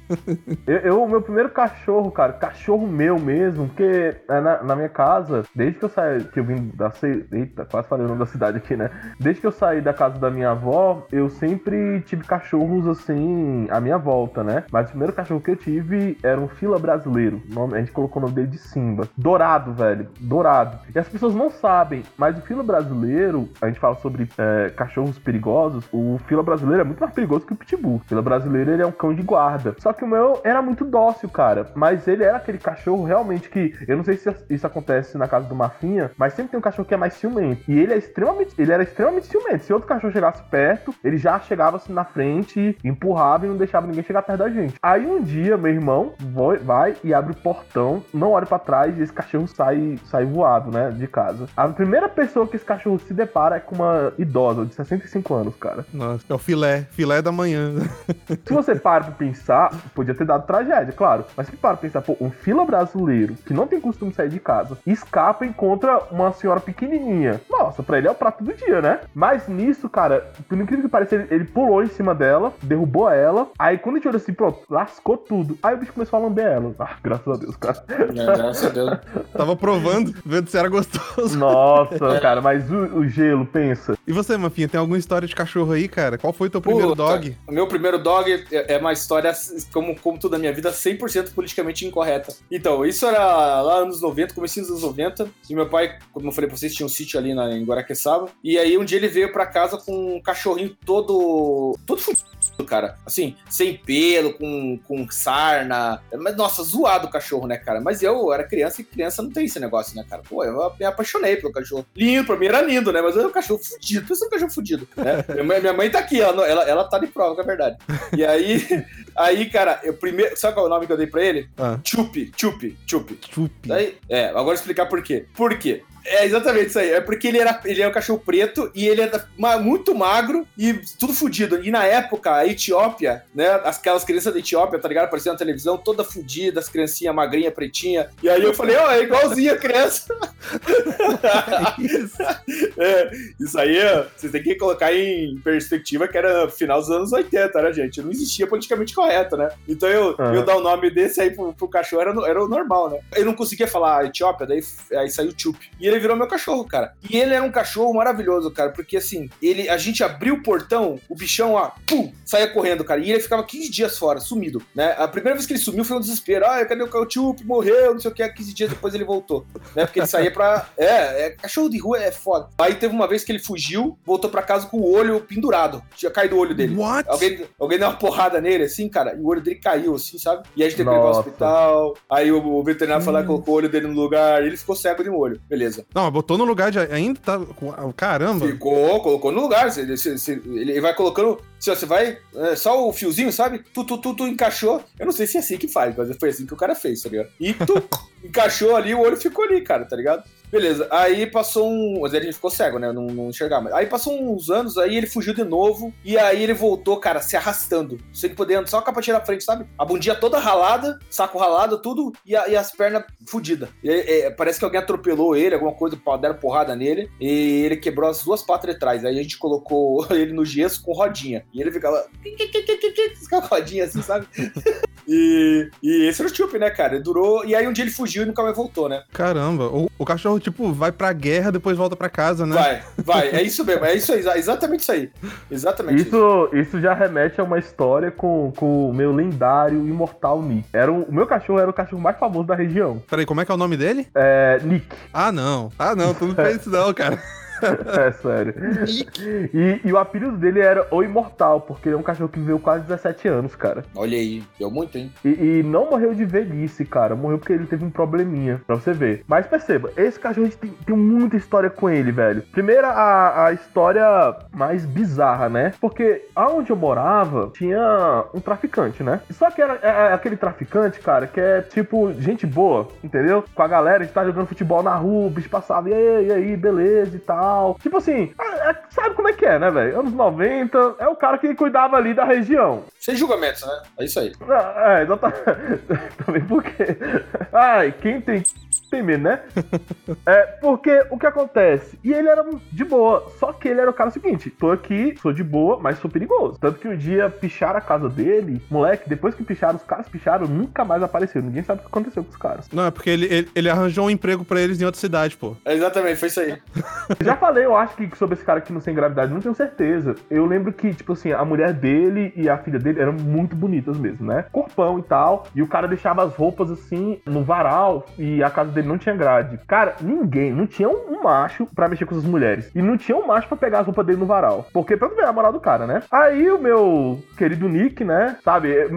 Eu, o meu primeiro cachorro, cara, cachorro meu mesmo, porque é, na, na minha casa, desde que eu saí, que eu vim da. Eita, quase falei o nome da cidade aqui, né? Desde que eu saí da casa da minha avó, eu sempre tive cachorros assim, à minha volta, né? Mas o primeiro cachorro que eu tive era um fila brasileiro. A gente colocou o nome dele de Simba. Dourado, velho. Dourado. E as pessoas não sabem, mas o fila brasileiro, a gente fala sobre é, cachorros perigosos, o fila brasileiro é muito mais perigoso que o pitbull. O fila brasileiro ele é um cão de guarda. Só que o meu era muito dócil, cara. Mas ele era aquele cachorro realmente que. Eu não sei se isso acontece na casa do Mafinha, mas sempre tem um cachorro que é mais ciumento. E ele é extremamente. Ele era extremamente ciumento. Se outro cachorro chegasse perto, ele já chegava assim na frente, empurrava e não deixava ninguém chegar perto da gente. Aí um dia, meu irmão vai, vai e abre o portão, não olha pra trás e esse cachorro sai, sai voado, né? De casa. A primeira pessoa que esse cachorro se depara é com uma idosa de 65 anos, cara. Nossa, é o filé, filé da manhã. *laughs* Se você para pra pensar, podia ter dado tragédia, claro. Mas se para pra pensar, pô, um fila brasileiro que não tem costume de sair de casa, escapa e encontra uma senhora pequenininha. Nossa, pra ele é o prato do dia, né? Mas nisso, cara, por incrível que pareça, ele, ele pulou em cima dela, derrubou ela. Aí quando a gente olhou assim, pronto, lascou tudo. Aí o bicho começou a lamber ela. Ah, graças a Deus, cara. É, graças a Deus. Tava provando, vendo se era gostoso. Nossa, cara, mas o, o gelo, pensa. E você, Mafinha, tem alguma história de cachorro aí, cara? Qual foi o teu primeiro Puta, dog? O meu primeiro dog é é uma história, como, como tudo na minha vida, 100% politicamente incorreta. Então, isso era lá nos 90, comecinho dos anos 90. E meu pai, como eu falei pra vocês, tinha um sítio ali na, em Guaraqueçaba. E aí um dia ele veio pra casa com um cachorrinho todo. todo fudido, cara. Assim, sem pelo, com, com sarna. Mas, nossa, zoado o cachorro, né, cara? Mas eu era criança e criança não tem esse negócio, né, cara? Pô, eu me apaixonei pelo cachorro. Lindo, pra mim era lindo, né? Mas era um cachorro fudido. Pensa um cachorro fudido, né? *laughs* minha, mãe, tá aqui, ela, ela, ela tá de prova, que é verdade. E aí, *laughs* aí, cara, eu primeiro. Sabe qual é o nome que eu dei pra ele? Ah. Chupi, Chupi, Chupi. Chupi. Daí, é, agora eu vou explicar por quê. Por quê? É exatamente isso aí. É porque ele era ele é um cachorro preto e ele ma- muito magro e tudo fudido. E na época, a Etiópia, né? as- Aquelas crianças da Etiópia, tá ligado? Aparecendo na televisão, toda fudida, as criancinhas magrinha, pretinha. E aí eu falei, ó, é igualzinho a criança. Isso. *laughs* É, isso aí, vocês têm que colocar em perspectiva que era final dos anos 80, né, gente? Não existia politicamente correto, né? Então eu, Aham. eu dar o nome desse aí pro, pro cachorro era, era o normal, né? Eu não conseguia falar Etiópia, daí aí saiu Chup. E ele virou meu cachorro, cara. E ele era um cachorro maravilhoso, cara, porque assim, ele, a gente abriu o portão, o bichão, ó, pum, saía correndo, cara. E ele ficava 15 dias fora, sumido, né? A primeira vez que ele sumiu foi um desespero. Ah, cadê o Chup? Morreu, não sei o que. 15 dias depois ele voltou, né? Porque ele saía pra. *laughs* É, é, cachorro de rua é foda. Aí teve uma vez que ele fugiu, voltou pra casa com o olho pendurado. Tinha caído o olho dele. What? Alguém, alguém deu uma porrada nele, assim, cara, e o olho dele caiu, assim, sabe? E a gente teve que levar ao Nossa. hospital. Aí o, o veterinário Hum. colocou o olho dele no lugar, e ele ficou cego de um olho. Beleza. Não, mas botou no lugar de. Ainda tá. Caramba. Ficou, colocou no lugar. Você- você- você- ele vai colocando. Você vai. é, só o fiozinho, sabe? Tu, tu, tu, tu encaixou. Eu não sei se é assim que faz, mas foi assim que o cara fez, tá ligado? E tu *laughs* encaixou ali, o olho ficou ali, cara, tá ligado? Beleza, aí passou um. Mas ele ficou cego, né? Não, não enxergava. mais. Aí passou uns anos, aí ele fugiu de novo. E aí ele voltou, cara, se arrastando. Sem poder andar, só a capatinha na frente, sabe? A bundinha toda ralada, saco ralado, tudo. E, a- e as pernas fudidas. Aí, é, parece que alguém atropelou ele, alguma coisa, deram porrada nele. E ele quebrou as duas patas de trás. Aí a gente colocou *laughs* ele no gesso com rodinha. E ele. Ficava com rodinha assim, sabe? *laughs* E, e esse era o Chup, né, cara? Ele durou. E aí um dia ele fugiu e nunca mais voltou, né? Caramba. O, o cachorro, tipo, vai pra guerra, depois volta pra casa, né? Vai, vai. É isso mesmo. É isso aí. exa- Exatamente isso aí. Exatamente isso. Isso, isso já remete a uma história com, com o meu lendário imortal Nick. Era o, o meu cachorro era o cachorro mais famoso da região. Peraí, como é que é o nome dele? É, Nick. Ah, não. Ah, não. Tu não fez isso, não, cara. *laughs* *laughs* É sério. E, e o apelido dele era O Imortal, porque ele é um cachorro que viveu quase 17 anos, cara. Olha aí, deu muito, hein? E, e não morreu de velhice, cara. Morreu porque ele teve um probleminha, pra você ver. Mas perceba, esse cachorro a gente tem, tem muita história com ele, velho. Primeiro, a, a história mais bizarra, né? Porque aonde eu morava, tinha um traficante, né? Só que era é, é aquele traficante, cara, que é tipo gente boa, entendeu? Com a galera, a gente tá jogando futebol na rua, o bicho passava, e aí, e aí, beleza e tal. Tipo assim, é, é, sabe como é que é, né, velho? Anos 90, é o cara que cuidava ali da região. Sem julgamentos, né? É isso aí. É, exatamente. *laughs* Também porque. Ai, quem tem tem medo, né? é, porque o que acontece? E ele era de boa, só que ele era o cara seguinte: tô aqui, sou de boa, mas sou perigoso. Tanto que um dia picharam a casa dele, moleque, depois que picharam, os caras picharam, nunca mais apareceu. Ninguém sabe o que aconteceu com os caras. Não, é porque ele, ele, ele arranjou um emprego pra eles em outra cidade, pô. É exatamente, foi isso aí. Já falei, eu acho que sobre esse cara aqui no Sem Gravidade, não tenho certeza. Eu lembro que, tipo assim, a mulher dele e a filha dele eram muito bonitas mesmo, né? Corpão e tal. E o cara deixava as roupas assim no varal e a casa dele não tinha grade. Cara, ninguém, não tinha um macho pra mexer com essas mulheres. E não tinha um macho pra pegar as roupas dele no varal. Porque pra não ver a moral do cara, né? Aí o meu querido Nick, né? Sabe? É,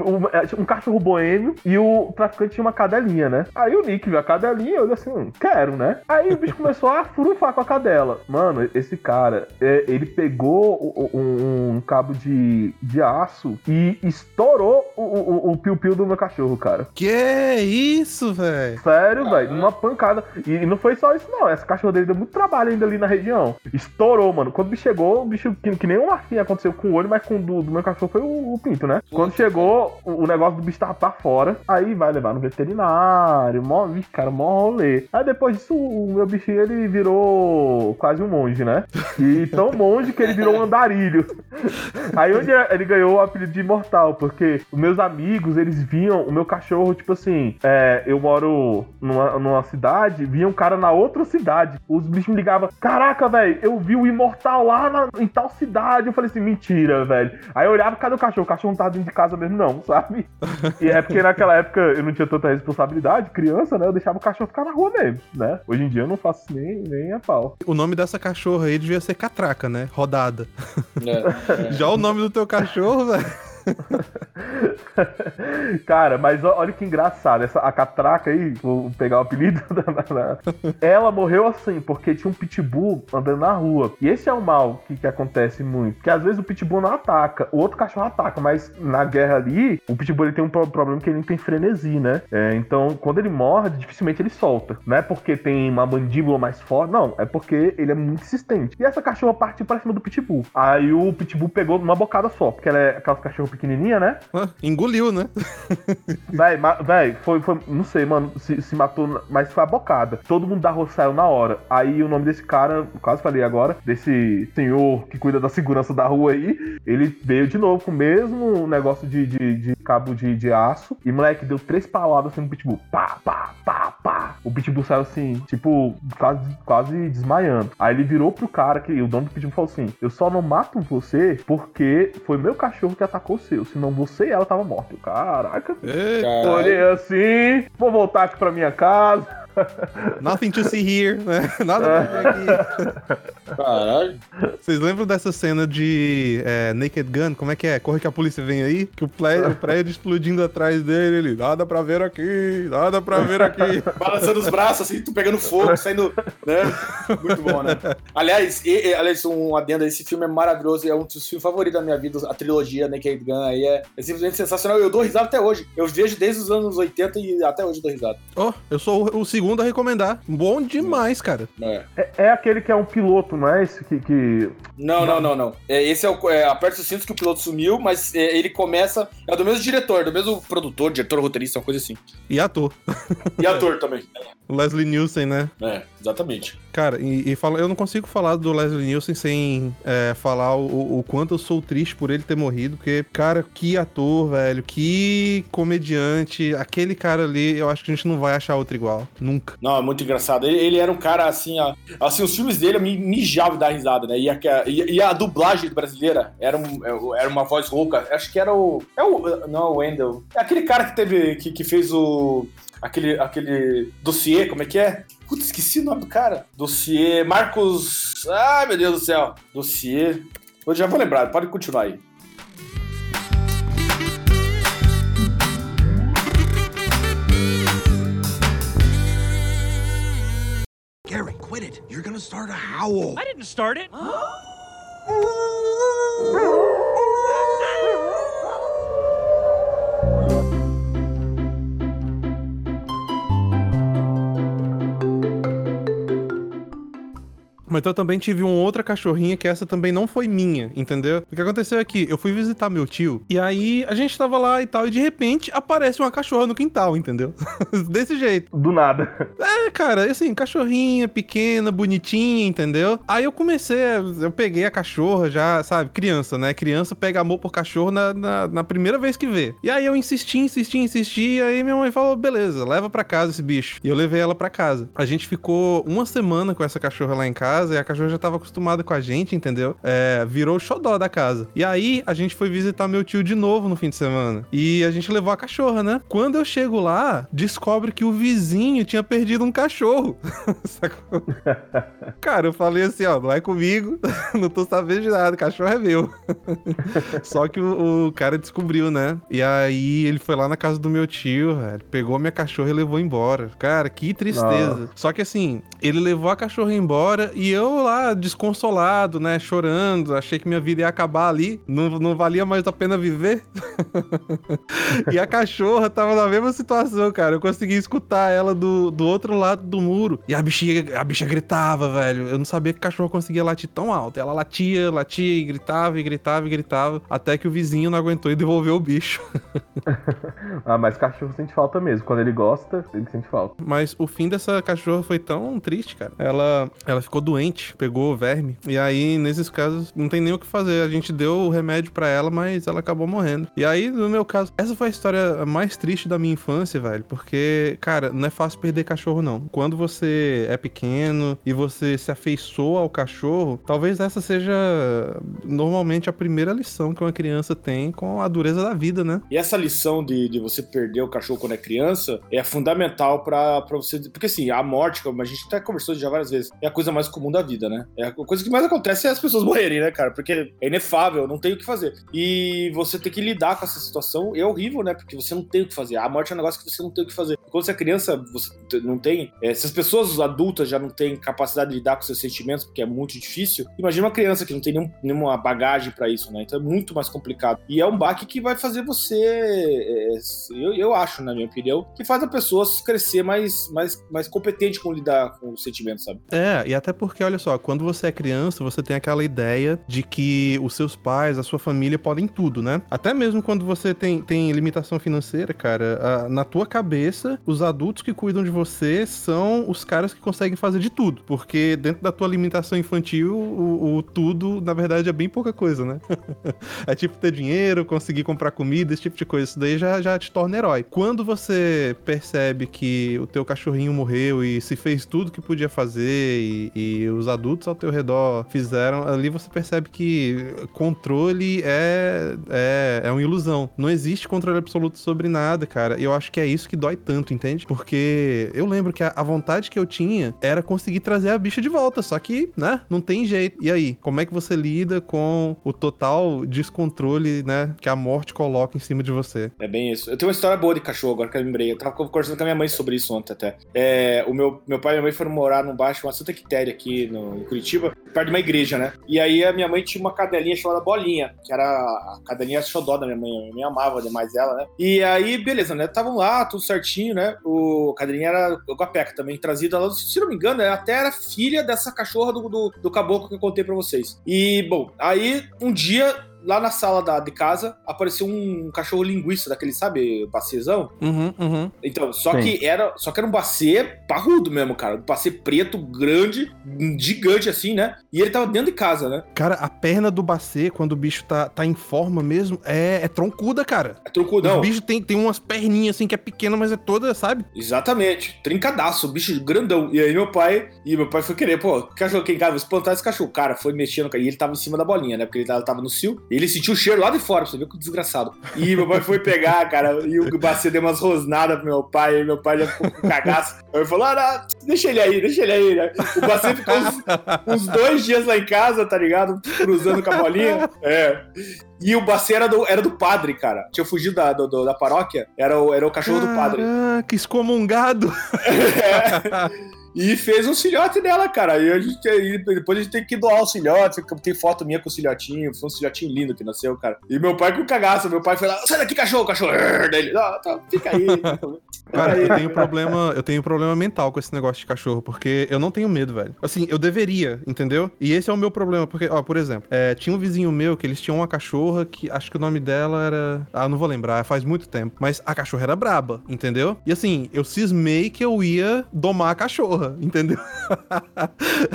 um cachorro boêmio e o traficante tinha uma cadelinha, né? Aí o Nick viu a cadelinha e olhou assim, hum, quero, né? Aí o bicho começou a furufar com a cadela. Mano, esse cara, é, ele pegou um, um, cabo de, de aço e estourou o piu-piu do meu cachorro, cara. Que isso, velho? Sério, velho. Numa pancada. E, não foi só isso, não. Essa cachorro dele deu muito trabalho ainda ali na região. Estourou, mano. Quando o bicho chegou, o bicho, que, que nem um marquinho aconteceu com o olho, mas com o do, do meu cachorro foi o, o pinto, né? Quando chegou, o, o, negócio do bicho tava pra fora. Aí vai levar no veterinário. Mó, cara, mó rolê. Aí depois disso, o meu bichinho ele virou quase um monge, né? E tão *laughs* monge que ele virou um andarilho. Aí onde ele ganhou o apelido de imortal, porque os meus amigos, eles viam o meu cachorro, tipo assim, é, eu moro numa, numa cidade, vinha um cara na outra cidade. Os bichos me ligavam, caraca, velho, eu vi o imortal lá na, em tal cidade. Eu falei assim, mentira, velho. Aí eu olhava, cadê o cachorro? O cachorro não tava dentro de casa mesmo, não, sabe? *laughs* E é porque naquela época eu não tinha tanta responsabilidade, criança, né? Eu deixava o cachorro ficar na rua mesmo, né? Hoje em dia eu não faço nem, nem a pau. O nome dessa cachorra aí devia ser Catraca, né? Rodada. É, é. *laughs* Já o nome do teu cachorro, velho. *laughs* Cara, mas olha que engraçado. Essa, a catraca aí, vou pegar o apelido. *laughs* Da, ela morreu assim, porque tinha um pitbull andando na rua. E esse é o mal que, que acontece muito. Que às vezes o pitbull não ataca, o outro cachorro ataca, mas na guerra ali, o pitbull ele tem um problema que ele não tem frenesi, né? É, então, quando ele morde, dificilmente ele solta. Não é porque tem uma mandíbula mais forte, não. É porque ele é muito insistente. E essa cachorra partiu pra cima do pitbull. Aí o pitbull pegou uma bocada só, porque ela é aquelas cachorro pequenininha, né? engoliu, né? *laughs* Véi, véi, foi, foi, não sei, mano, se, se matou, mas foi a bocada. Todo mundo da rua saiu na hora. Aí o nome desse cara, quase falei agora, desse senhor que cuida da segurança da rua aí, ele veio de novo com o mesmo negócio de, de, de cabo de, de aço. E, moleque, deu três palavras assim no pitbull. Pá, pá, pá, pá. O pitbull saiu assim, tipo, quase, quase desmaiando. Aí ele virou pro cara que o dono do pitbull falou assim: Eu só não mato você porque foi meu cachorro que atacou seu, senão você e ela tava morta. Caraca. Olhei assim, vou voltar aqui pra minha casa. *laughs* Nothing to see here, né? Nada pra ver aqui. Caralho. Vocês lembram dessa cena de é, Naked Gun? Como é que é? Corre que a polícia vem aí? Que o prédio, prédio explodindo atrás dele, ele, nada pra ver aqui, nada pra ver aqui. *laughs* Balançando os braços, assim, tu pegando fogo, saindo, né? Muito bom, né? Aliás, e, e, aliás, um adendo, esse filme é maravilhoso, é um dos filmes favoritos da minha vida, a trilogia Naked Gun aí é, é simplesmente sensacional. Eu dou risada até hoje. Eu vejo desde os anos 80 e até hoje dou risada. Oh, eu sou o, o segundo segundo a recomendar. Bom demais, cara. É. É, é aquele que é um piloto, não é esse que. que... Não, não, não, não. É, esse é o. É, aperta o cinto que o piloto sumiu, mas é, ele começa. É do mesmo diretor, do mesmo produtor, diretor, roteirista, uma coisa assim. E ator. *laughs* E ator também. Leslie Nielsen, né? É, exatamente. Cara, e, e fala, eu não consigo falar do Leslie Nielsen sem é, falar o, o, quanto eu sou triste por ele ter morrido, porque, cara, que ator, velho, que comediante. Aquele cara ali, eu acho que a gente não vai achar outro igual. Nunca. Não, é muito engraçado. Ele, ele era um cara assim, ó, assim, os filmes dele me mijavam da risada, né? E a, e, e a dublagem brasileira era, um, era uma voz rouca. Acho que era o. É o. Não, o Wendell. É aquele cara que teve. que, que fez o aquele, aquele dossiê, como é que é? Putz, esqueci o nome do cara. Dossiê Marcos. Ai, meu Deus do céu. Dossiê. Eu já vou lembrar, pode continuar aí. Start a howl. I didn't start it. *gasps* *laughs* Mas eu também tive uma outra cachorrinha que essa também não foi minha, entendeu? O que aconteceu é que eu fui visitar meu tio e aí a gente tava lá e tal, e de repente aparece uma cachorra no quintal, entendeu? *laughs* Desse jeito. Do nada. É, cara, assim, cachorrinha, pequena, bonitinha, entendeu? Aí eu comecei, eu peguei a cachorra já, sabe, criança, né? Criança pega amor por cachorro na, na, na primeira vez que vê. E aí eu insisti, insisti, insisti, e aí minha mãe falou, beleza, leva pra casa esse bicho. E eu levei ela pra casa. A gente ficou uma semana com essa cachorra lá em casa e a cachorra já tava acostumada com a gente, entendeu? É, virou o xodó da casa. E aí a gente foi visitar meu tio de novo no fim de semana. E a gente levou a cachorra, né? Quando eu chego lá, descobre que o vizinho tinha perdido um cachorro. *laughs* Sacou? *laughs* Cara, eu falei assim, ó, não é comigo, *laughs* não tô sabendo de nada, o cachorro é meu. Só que o, o cara descobriu, né? E aí ele foi lá na casa do meu tio, velho, pegou minha cachorra e levou embora. Cara, que tristeza. Nossa. Só que assim, ele levou a cachorra embora e eu lá, desconsolado, né, chorando, achei que minha vida ia acabar ali, não, não valia mais a pena viver. *laughs* e a cachorra tava na mesma situação, cara. Eu consegui escutar ela do, do outro lado do muro. E a bichinha, a bicha gritava, velho. Eu não sabia que cachorro conseguia latir tão alto. Ela latia, latia e gritava e gritava e gritava. Até que o vizinho não aguentou e devolveu o bicho. *laughs* *laughs* Ah, mas cachorro sente falta mesmo. Quando ele gosta, ele sente falta. Mas o fim dessa cachorra foi tão triste, cara. Ela, ela ficou doente, pegou verme. E aí, nesses casos, não tem nem o que fazer. A gente deu o remédio pra ela, mas ela acabou morrendo. E aí, no meu caso, essa foi a história mais triste da minha infância, velho. Porque, cara, não é fácil perder cachorro, não. Quando você é pequeno e você se afeiçoa ao cachorro, talvez essa seja normalmente a primeira lição que uma criança tem com a dureza da vida, né? E essa lição de, de você perder o cachorro quando é criança é fundamental pra você. Porque assim, a morte, como a gente até conversou já várias vezes, é a coisa mais comum da vida, né? É a coisa que mais acontece é as pessoas *laughs* morrerem, né, cara? Porque é inefável, não tem o que fazer. E você ter que lidar com essa situação é horrível, né? Porque você não tem o que fazer. A morte é um negócio que você não tem o que fazer. Quando você é criança, você não tem. é, se as pessoas adultas já não têm capacidade de lidar com seus sentimentos, porque é muito difícil, imagina uma criança que não tem nenhum- nenhuma bagagem pra isso, né? Então é muito mais complicado. E é um baque que vai fazer você. é, eu, eu acho, na minha opinião, que faz a pessoa crescer mais, mais, mais competente com lidar com os sentimentos, sabe? É, e até porque, olha só, quando você é criança, você tem aquela ideia de que os seus pais, a sua família podem tudo, né? Até mesmo quando você tem, tem limitação financeira, cara, a- na tua cabeça, os adultos que cuidam de você são os caras que conseguem fazer de tudo. Porque dentro da tua limitação infantil, o, o tudo, na verdade, é bem pouca coisa, né? *laughs* é tipo ter dinheiro, conseguir comprar comida, esse tipo de coisa. Isso daí já, já te torna herói. Quando você percebe que o teu cachorrinho morreu e se fez tudo que podia fazer e, e os adultos ao teu redor fizeram, ali você percebe que controle é, é, é uma ilusão. Não existe controle absoluto sobre nada, cara. E eu acho que é isso que dói tanto, entende? Porque eu lembro que a, a vontade que eu tinha era conseguir trazer a bicha de volta, só que, né, não tem jeito. E aí, como é que você lida com o total descontrole, né, que a morte coloca em cima de você? É bem isso. Eu tenho uma história boa de cachorro agora que eu lembrei. Eu tava conversando com a minha mãe sobre isso ontem até. É, o meu, meu pai e minha mãe foram morar num bairro chamado Santa Quitéria aqui no, em Curitiba, perto de uma igreja, né? E aí a minha mãe tinha uma cadelinha chamada Bolinha, que era a cadelinha xodó da minha mãe. Minha mãe amava demais ela, né? E aí, beleza, né? Estavam lá, tudo certinho, né? O a cadelinha era o Guapeca também, trazida lá. Se não me engano, ela até era filha dessa cachorra do, do, do caboclo que eu contei pra vocês. E, bom, aí um dia lá na sala da, de casa apareceu um cachorro linguiça daquele, sabe, baciezão. Uhum, uhum. Então, só Sim. que era, só que era um bacê parrudo mesmo, cara, um bacê preto, grande, gigante assim, né? E ele tava dentro de casa, né? Cara, a perna do bacê, quando o bicho tá, tá em forma mesmo, é, é troncuda, cara. É troncudão. O bicho tem, tem umas perninhas assim que é pequena, mas é toda, sabe? Exatamente. Trincadaço, bicho grandão. E aí meu pai, e meu pai foi querer, pô, cachorro aqui em casa, vou espantar esse cachorro. Cara, foi mexendo, e ele tava em cima da bolinha, né? Porque ele tava, tava no cio. Ele sentiu o cheiro lá de fora, você viu que desgraçado. E meu pai foi pegar, cara, e o Bacia deu umas rosnadas pro meu pai, e meu pai já ficou com cagaço. Aí ele falou: ah, não, deixa ele aí, deixa ele aí. né? O Bacia ficou uns, uns dois dias lá em casa, tá ligado? Cruzando com a bolinha. É. E o Bacia era do, era do padre, cara. Tinha fugido da, do- da paróquia, era o, era o cachorro do padre. Caraca, excomungado. *laughs* E fez um filhote dela, cara. E a gente, e depois a gente tem que doar o filhote. Tem foto minha com o filhotinho. Foi um filhotinho lindo que nasceu, cara. E meu pai com cagaço. Meu pai foi lá, sai daqui, cachorro, cachorro. *laughs* Daí ele, ah, tá, fica aí. *laughs* Cara, eu tenho problema, eu tenho problema mental com esse negócio de cachorro, porque eu não tenho medo, velho. Assim, eu deveria, entendeu? E esse é o meu problema, porque, ó, por exemplo, é, tinha um vizinho meu que eles tinham uma cachorra que acho que o nome dela era. Ah, não vou lembrar, faz muito tempo. Mas a cachorra era braba, entendeu? E assim, eu cismei que eu ia domar a cachorra, entendeu? *laughs*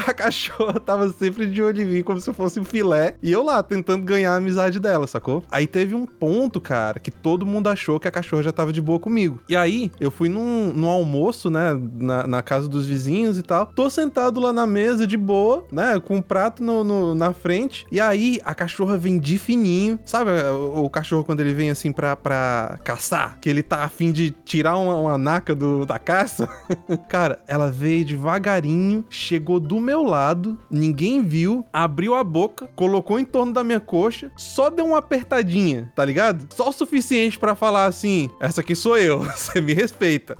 a cachorra tava sempre de olho em mim, como se fosse um filé. E eu lá, tentando ganhar a amizade dela, sacou? Aí teve um ponto, cara, que todo mundo achou que a cachorra já tava de boa comigo. E aí, eu fui num, num almoço, né, na, na casa dos vizinhos e tal. Tô sentado lá na mesa, de boa, né, com um prato no, no- na frente. E aí, a cachorra vem de fininho. Sabe o, o cachorro quando ele vem assim pra, pra caçar? Que ele tá afim de tirar uma, uma naca do, da caça? *laughs* Cara, ela veio devagarinho, chegou do meu lado, ninguém viu, abriu a boca, colocou em torno da minha coxa, só deu uma apertadinha, tá ligado? Só o suficiente pra falar assim: essa aqui sou eu, *laughs* você me.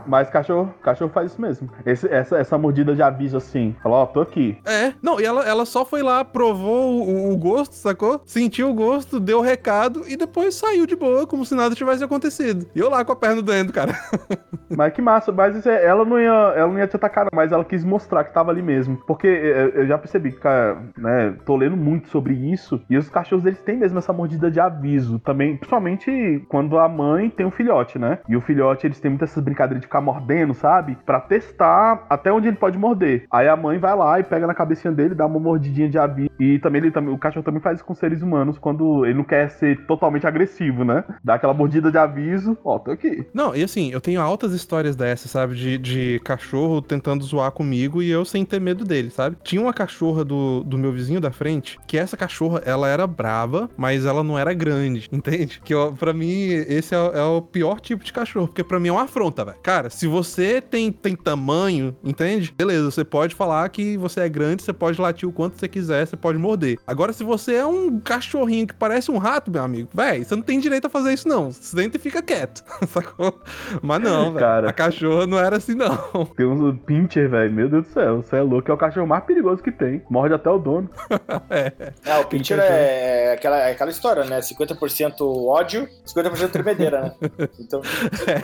Mas cachorro, cachorro faz isso mesmo. Esse- essa, essa mordida de aviso assim. Fala, ó, tô aqui. É, não, e ela, ela só foi lá, provou o, o gosto, sacou? Sentiu o gosto, deu o recado e depois saiu de boa, como se nada tivesse acontecido. E eu lá com a perna doendo, cara. *laughs* Mas que massa, mas é- ela não ia, ela não ia te atacar, não, mas ela quis mostrar que tava ali mesmo. Porque é, eu já percebi que, cara, né, tô lendo muito sobre isso, e os cachorros eles têm mesmo essa mordida de aviso também, principalmente quando a mãe tem um filhote, né? E o filhote eles têm muitas essas brincadeiras de ficar mordendo, sabe? Pra testar até onde ele pode morder. Aí a mãe vai lá e pega na cabecinha dele, dá uma mordidinha de aviso. E também ele também, o cachorro também faz isso com seres humanos quando ele não quer ser totalmente agressivo, né? Dá aquela mordida de aviso, ó, tô aqui. Não, e assim, eu tenho altas histórias dessas, sabe? De, de cachorro tentando zoar comigo e eu sem ter medo dele, sabe? Tinha uma cachorra do, do meu vizinho da frente, que essa cachorra, ela era brava, mas ela não era grande, *laughs* entende? Que ó, pra mim, esse é, o- é o pior tipo de cachorro, porque pra mim é uma afronta, velho. Cara, se você tem, tem tamanho, entende? Beleza, você pode falar que você é grande, você pode latir o quanto você quiser, você pode morder. Agora, se você é um cachorrinho que parece um rato, meu amigo, velho, você não tem direito a fazer isso, não. Senta e fica quieto, *laughs* sacou? Mas não, velho. Cara. A cachorra não era assim, não. *laughs* Tem uns pincher, velho. Meu Deus do céu. Você é louco. É o cachorro mais perigoso que tem. Morde até o dono. *laughs* É, o Pincher é aquela, é aquela história, né? 50% ódio, 50% tremedeira, né? Então,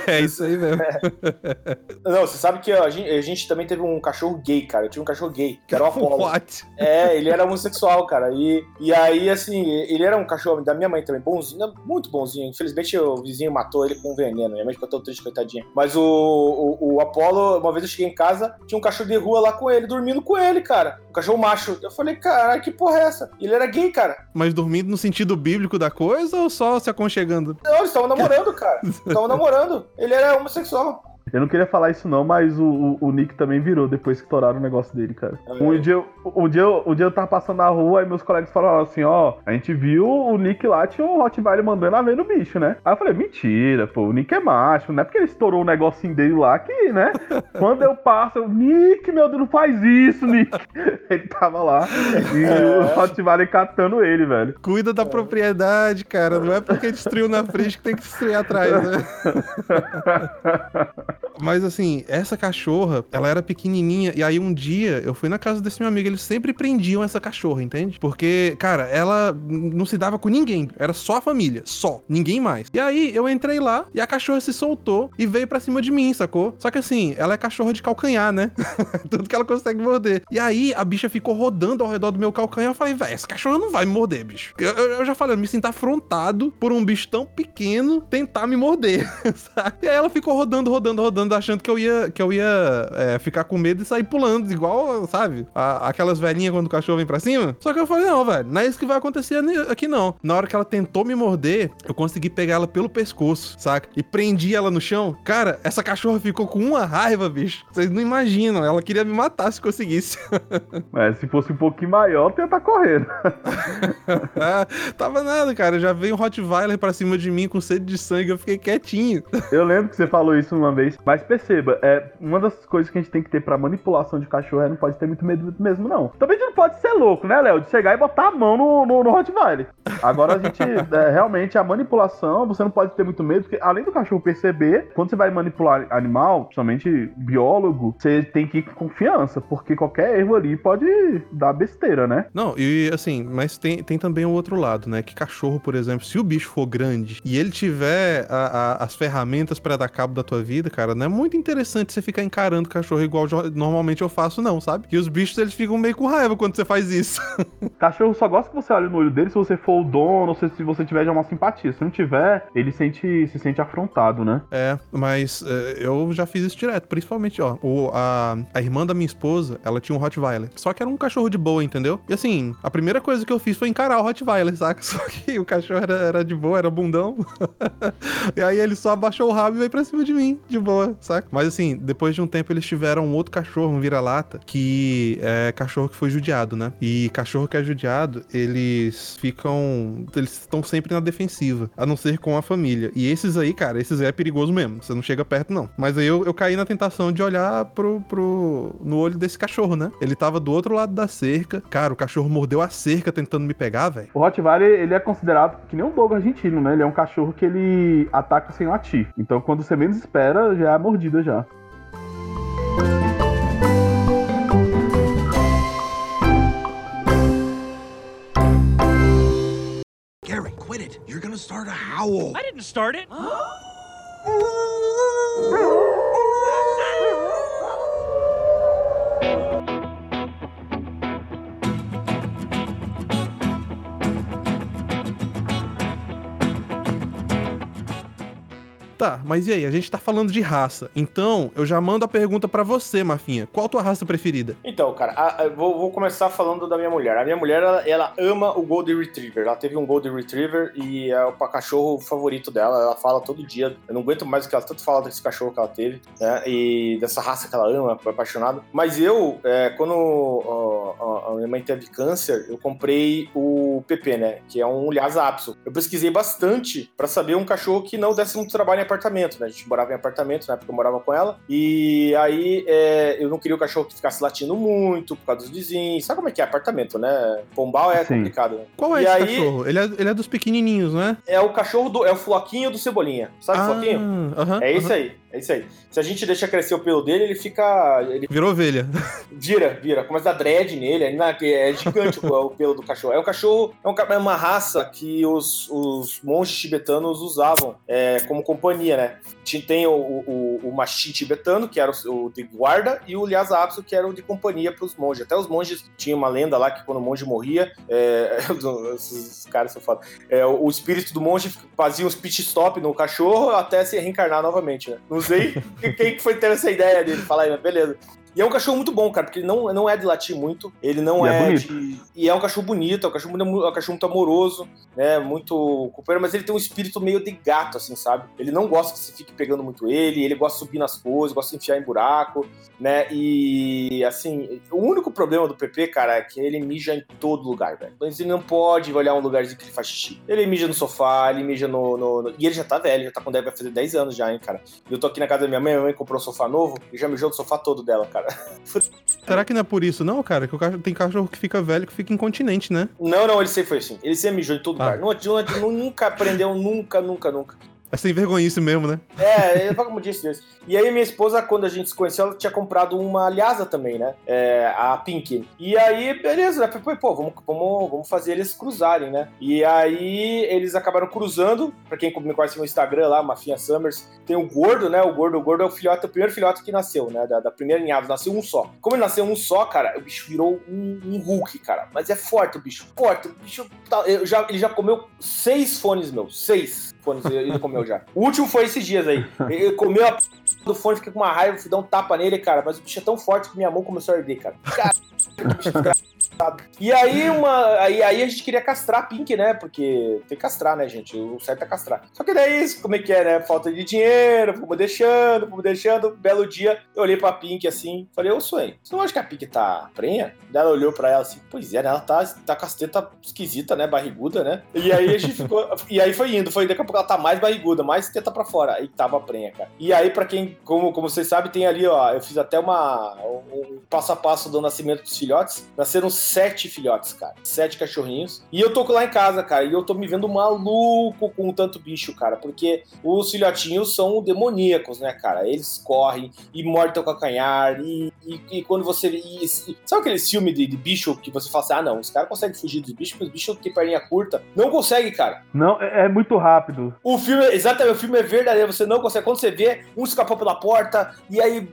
É isso aí mesmo. *laughs* não, você sabe que a gente, a gente também teve um cachorro gay, cara. Eu tinha um cachorro gay, que era o *laughs* Apollo. What? É, ele era homossexual, cara. E, e aí, assim, ele era um cachorro da minha mãe também, bonzinho, muito bonzinho. Infelizmente, o vizinho matou ele com veneno. Minha mãe ficou tão triste, coitadinha. Mas o, o, o Apollo, uma vez eu cheguei em casa, tinha um cachorro de rua lá com ele, dormindo com ele, cara. Um cachorro macho. Eu falei, caralho, que porra é essa? Ele era gay, cara. Mas dormindo no sentido bíblico da coisa ou só se aconchegando? Não, eles estavam namorando, cara. *laughs* Estavam namorando. Ele era homossexual só. Eu não queria falar isso não, mas o, o, o Nick também virou depois que estouraram o negócio dele, cara. Um dia, eu- um, dia, um dia eu tava passando na rua e meus colegas falaram assim, ó, a gente viu o Nick lá, tinha um Rottweiler mandando a ver no bicho, né? Aí eu falei, mentira, pô, o Nick é macho, não é porque ele estourou o negocinho dele lá que, né? *laughs* Quando eu passo, eu, Nick, meu Deus, não faz isso, Nick. *laughs* Ele tava lá e o Rottweiler catando ele, velho. Cuida da propriedade, cara. Não é porque destruiu na frente que tem que destruir atrás, né? *laughs* Mas assim, essa cachorra, ela era pequenininha. E aí um dia eu fui na casa desse meu amigo. Eles sempre prendiam essa cachorra, entende? Porque, cara, ela não se dava com ninguém. Era só a família. Só. Ninguém mais. E aí eu entrei lá e a cachorra se soltou e veio pra cima de mim, sacou? Só que assim, ela é cachorra de calcanhar, né? *laughs* Tudo que ela consegue morder. E aí a bicha ficou rodando ao redor do meu calcanhar. Eu falei, velho, essa cachorra não vai me morder, bicho. Eu, eu- eu já falei, eu me sinto afrontado por um bicho tão pequeno tentar me morder, *laughs* sabe? E aí ela ficou rodando, rodando, rodando achando que eu ia, que eu ia é, ficar com medo e sair pulando, igual, sabe? A- aquelas velhinhas quando o cachorro vem pra cima. Só que eu falei, não, velho, não é isso que vai acontecer aqui não. Na hora que ela tentou me morder, eu consegui pegar ela pelo pescoço, saca? E prendi ela no chão. Cara, essa cachorra ficou com uma raiva, bicho. Vocês não imaginam. Ela queria me matar se conseguisse. Mas *laughs* se fosse um pouquinho maior, ia estar correndo. Ah, *laughs* tava nada, cara. Já veio um Rottweiler pra cima de mim com sede de sangue. Eu fiquei quietinho. Eu lembro que você falou isso uma vez, mas perceba, é uma das coisas que a gente tem que ter pra manipulação de cachorro é não pode ter muito medo mesmo, não. Também a gente não pode ser louco, né, Léo? De chegar e botar a mão no, no, no Rottweiler. Agora a gente, é, realmente, a manipulação, você não pode ter muito medo, porque além do cachorro perceber, quando você vai manipular animal, principalmente biólogo, você tem que ir com confiança, porque qualquer erro ali pode dar besteira, né? Não, e assim, mas tem, tem também o outro lado, né? Que cachorro, por exemplo, se o bicho for grande e ele tiver a- a- as ferramentas pra dar cabo da tua vida, cara, não é muito interessante você ficar encarando o cachorro igual normalmente eu faço, não, sabe? E os bichos, eles ficam meio com raiva quando você faz isso. *laughs* Cachorro só gosta que você olhe no olho dele se você for o dono, ou se, se você tiver já uma simpatia. Se não tiver, ele sente, se sente afrontado, né? É, mas é, eu já fiz isso direto, principalmente, ó, o, a, a irmã da minha esposa, ela tinha um Rottweiler, só que era um cachorro de boa, entendeu? E assim, a primeira coisa que eu fiz foi encarar o Rottweiler, saca? *laughs* Só que o cachorro era, era de boa, era bundão. *laughs* e aí ele só abaixou o rabo e veio pra cima de mim, de boa, saca? Mas assim, depois de um tempo eles tiveram um outro cachorro, um vira-lata, que é cachorro que foi judiado, né? E cachorro que é judiado, eles ficam. Eles estão sempre na defensiva, a não ser com a família. E esses aí, cara, esses aí é perigoso mesmo. Você não chega perto, não. Mas aí eu, eu caí na tentação de olhar pro, pro. no olho desse cachorro, né? Ele tava do outro lado da cerca. Cara, o cachorro mordeu a cerca tentando me pegar, velho. O Rottweiler, ele é considerado que nem um dogo argentino, né? Ele é um cachorro que ele ataca sem latir. Então, quando você menos espera, já é a mordida já. Gary, quit it. You're gonna start a howl. I didn't start it. *gasps* *laughs* *laughs* Tá, mas e aí? A gente tá falando de raça. Então, eu já mando a pergunta pra você, Mafinha. Qual tua raça preferida? Então, cara, a- a- vou, vou começar falando da minha mulher. A minha mulher, ela, ela ama o Golden Retriever. Ela teve um Golden Retriever e é o cachorro favorito dela. Ela fala todo dia. Eu não aguento mais o que ela tanto fala desse cachorro que ela teve, né? E dessa raça que ela ama, é apaixonada. Mas eu, é, quando ó, a minha mãe teve câncer, eu comprei o PP, né? Que é um Lhasa Apso. Eu pesquisei bastante pra saber um cachorro que não desse muito trabalho apartamento, né? A gente morava em apartamento, na época eu morava com ela. E aí é, eu não queria o cachorro que ficasse latindo muito por causa dos vizinhos. Sabe como é que é apartamento, né? Pombal é Sim. complicado, né? Qual é E esse aí- cachorro? Ele é, ele é dos pequenininhos, não é? O cachorro do. É o floquinho do Cebolinha. Sabe o floquinho? Ah, aham, É isso aham. aí, é isso aí. Se a gente deixa crescer o pelo dele, ele fica. Ele Virou ovelha. vira, vira. Começa a dar dread nele. É gigante o, pelo do cachorro. É um cachorro. É, um é uma raça que os, os monges tibetanos usavam é, como companhia, né? Tem o, o, o mastim tibetano, que era o, o de guarda, e o Lhasa Apso, que era o de companhia para os monges. Até os monges tinham uma lenda lá que quando o monge morria, é, *laughs* esses caras são foda. É, o, espírito do monge fazia uns pit stop no cachorro até se reencarnar novamente, né? Sei quem que foi ter essa ideia dele. Fala aí, beleza. E é um cachorro muito bom, cara, porque ele não, não é de latir muito, ele não E é é, de. E é um cachorro bonito, é um cachorro, muito- é um cachorro muito amoroso, né? Muito companheiro, mas ele tem um espírito meio de gato, assim, sabe? Ele não gosta que se fique pegando muito ele, ele gosta de subir nas coisas, gosta de enfiar em buraco, né? E assim, o único problema do PP, cara, é que ele mija em todo lugar, velho. Então ele não pode olhar um lugarzinho que ele faz xixi. Ele mija no sofá, ele mija no. no- no- E ele já tá velho, já tá com vai fazer 10 anos já, hein, cara. E eu tô aqui na casa da minha mãe, minha mãe comprou um sofá novo e já mijou no sofá todo dela, cara. *laughs* Será que não é por isso, não, cara? Que o cachorro, tem cachorro que fica velho que fica incontinente, né? Não, não, ele sempre foi assim. Ele sempre mijou em todo Ah. lugar. Não, não, nunca aprendeu, nunca, nunca, nunca. É sem vergonhice mesmo, né? É, eu como disse Deus. E aí minha esposa, quando a gente se conheceu, ela tinha comprado uma Lhasa também, né? É, a Pink. E aí, beleza, né? Pô, vamos, vamos, vamos fazer eles cruzarem, né? E aí eles acabaram cruzando. Pra quem me conhece no Instagram lá, Mafinha Summers, tem o Gordo, né? O Gordo, o Gordo é o filhote, o primeiro filhote que nasceu, né? Da, da primeira ninhada, nasceu um só. Como ele nasceu um só, cara, o bicho virou um, um Hulk, cara. Mas é forte o bicho, forte. O bicho tá- eu já, ele já comeu seis fones meus, seis fones ele comeu já. O último foi esses dias aí. Ele comeu a p... do fone, fiquei com uma raiva, fui dar um tapa nele, cara. Mas o bicho é tão forte que minha mão começou a arder, cara. Cara, E aí, uma, aí, aí a gente queria castrar a Pink, né? Porque tem que castrar, né, gente? O certo é castrar. Só que daí, como é que é, né? Falta de dinheiro, fomos deixando, fomos deixando. Belo dia, eu olhei pra Pink assim, falei, ô Suei, você não acha que a Pink tá prenha? Daí ela olhou pra ela assim, pois é, né? Ela tá, tá com as tetas esquisita, né? Barriguda, né? E aí a gente ficou. *laughs* e aí foi indo, foi daqui a pouco ela tá mais barriguda, mais teta pra fora. Aí tava prenha, cara. E aí, pra quem, como, como vocês sabem, tem ali, ó, eu fiz até uma. um, um passo a passo do nascimento dos filhotes. Nasceram sete filhotes, cara. Sete cachorrinhos. E eu tô lá em casa, cara. E eu tô me vendo maluco com tanto bicho, cara. Porque os filhotinhos são demoníacos, né, cara? Eles correm e mordem o calcanhar. E, e, e quando você. E, sabe aquele filme de, de, bicho que você fala assim: ah, não, os caras conseguem fugir dos bichos, porque os bichos que tem perninha curta. Não consegue, cara. Não, é, é muito rápido. O filme, exatamente, o filme é verdadeiro. Você não consegue. Quando você vê, um escapou pela porta. E aí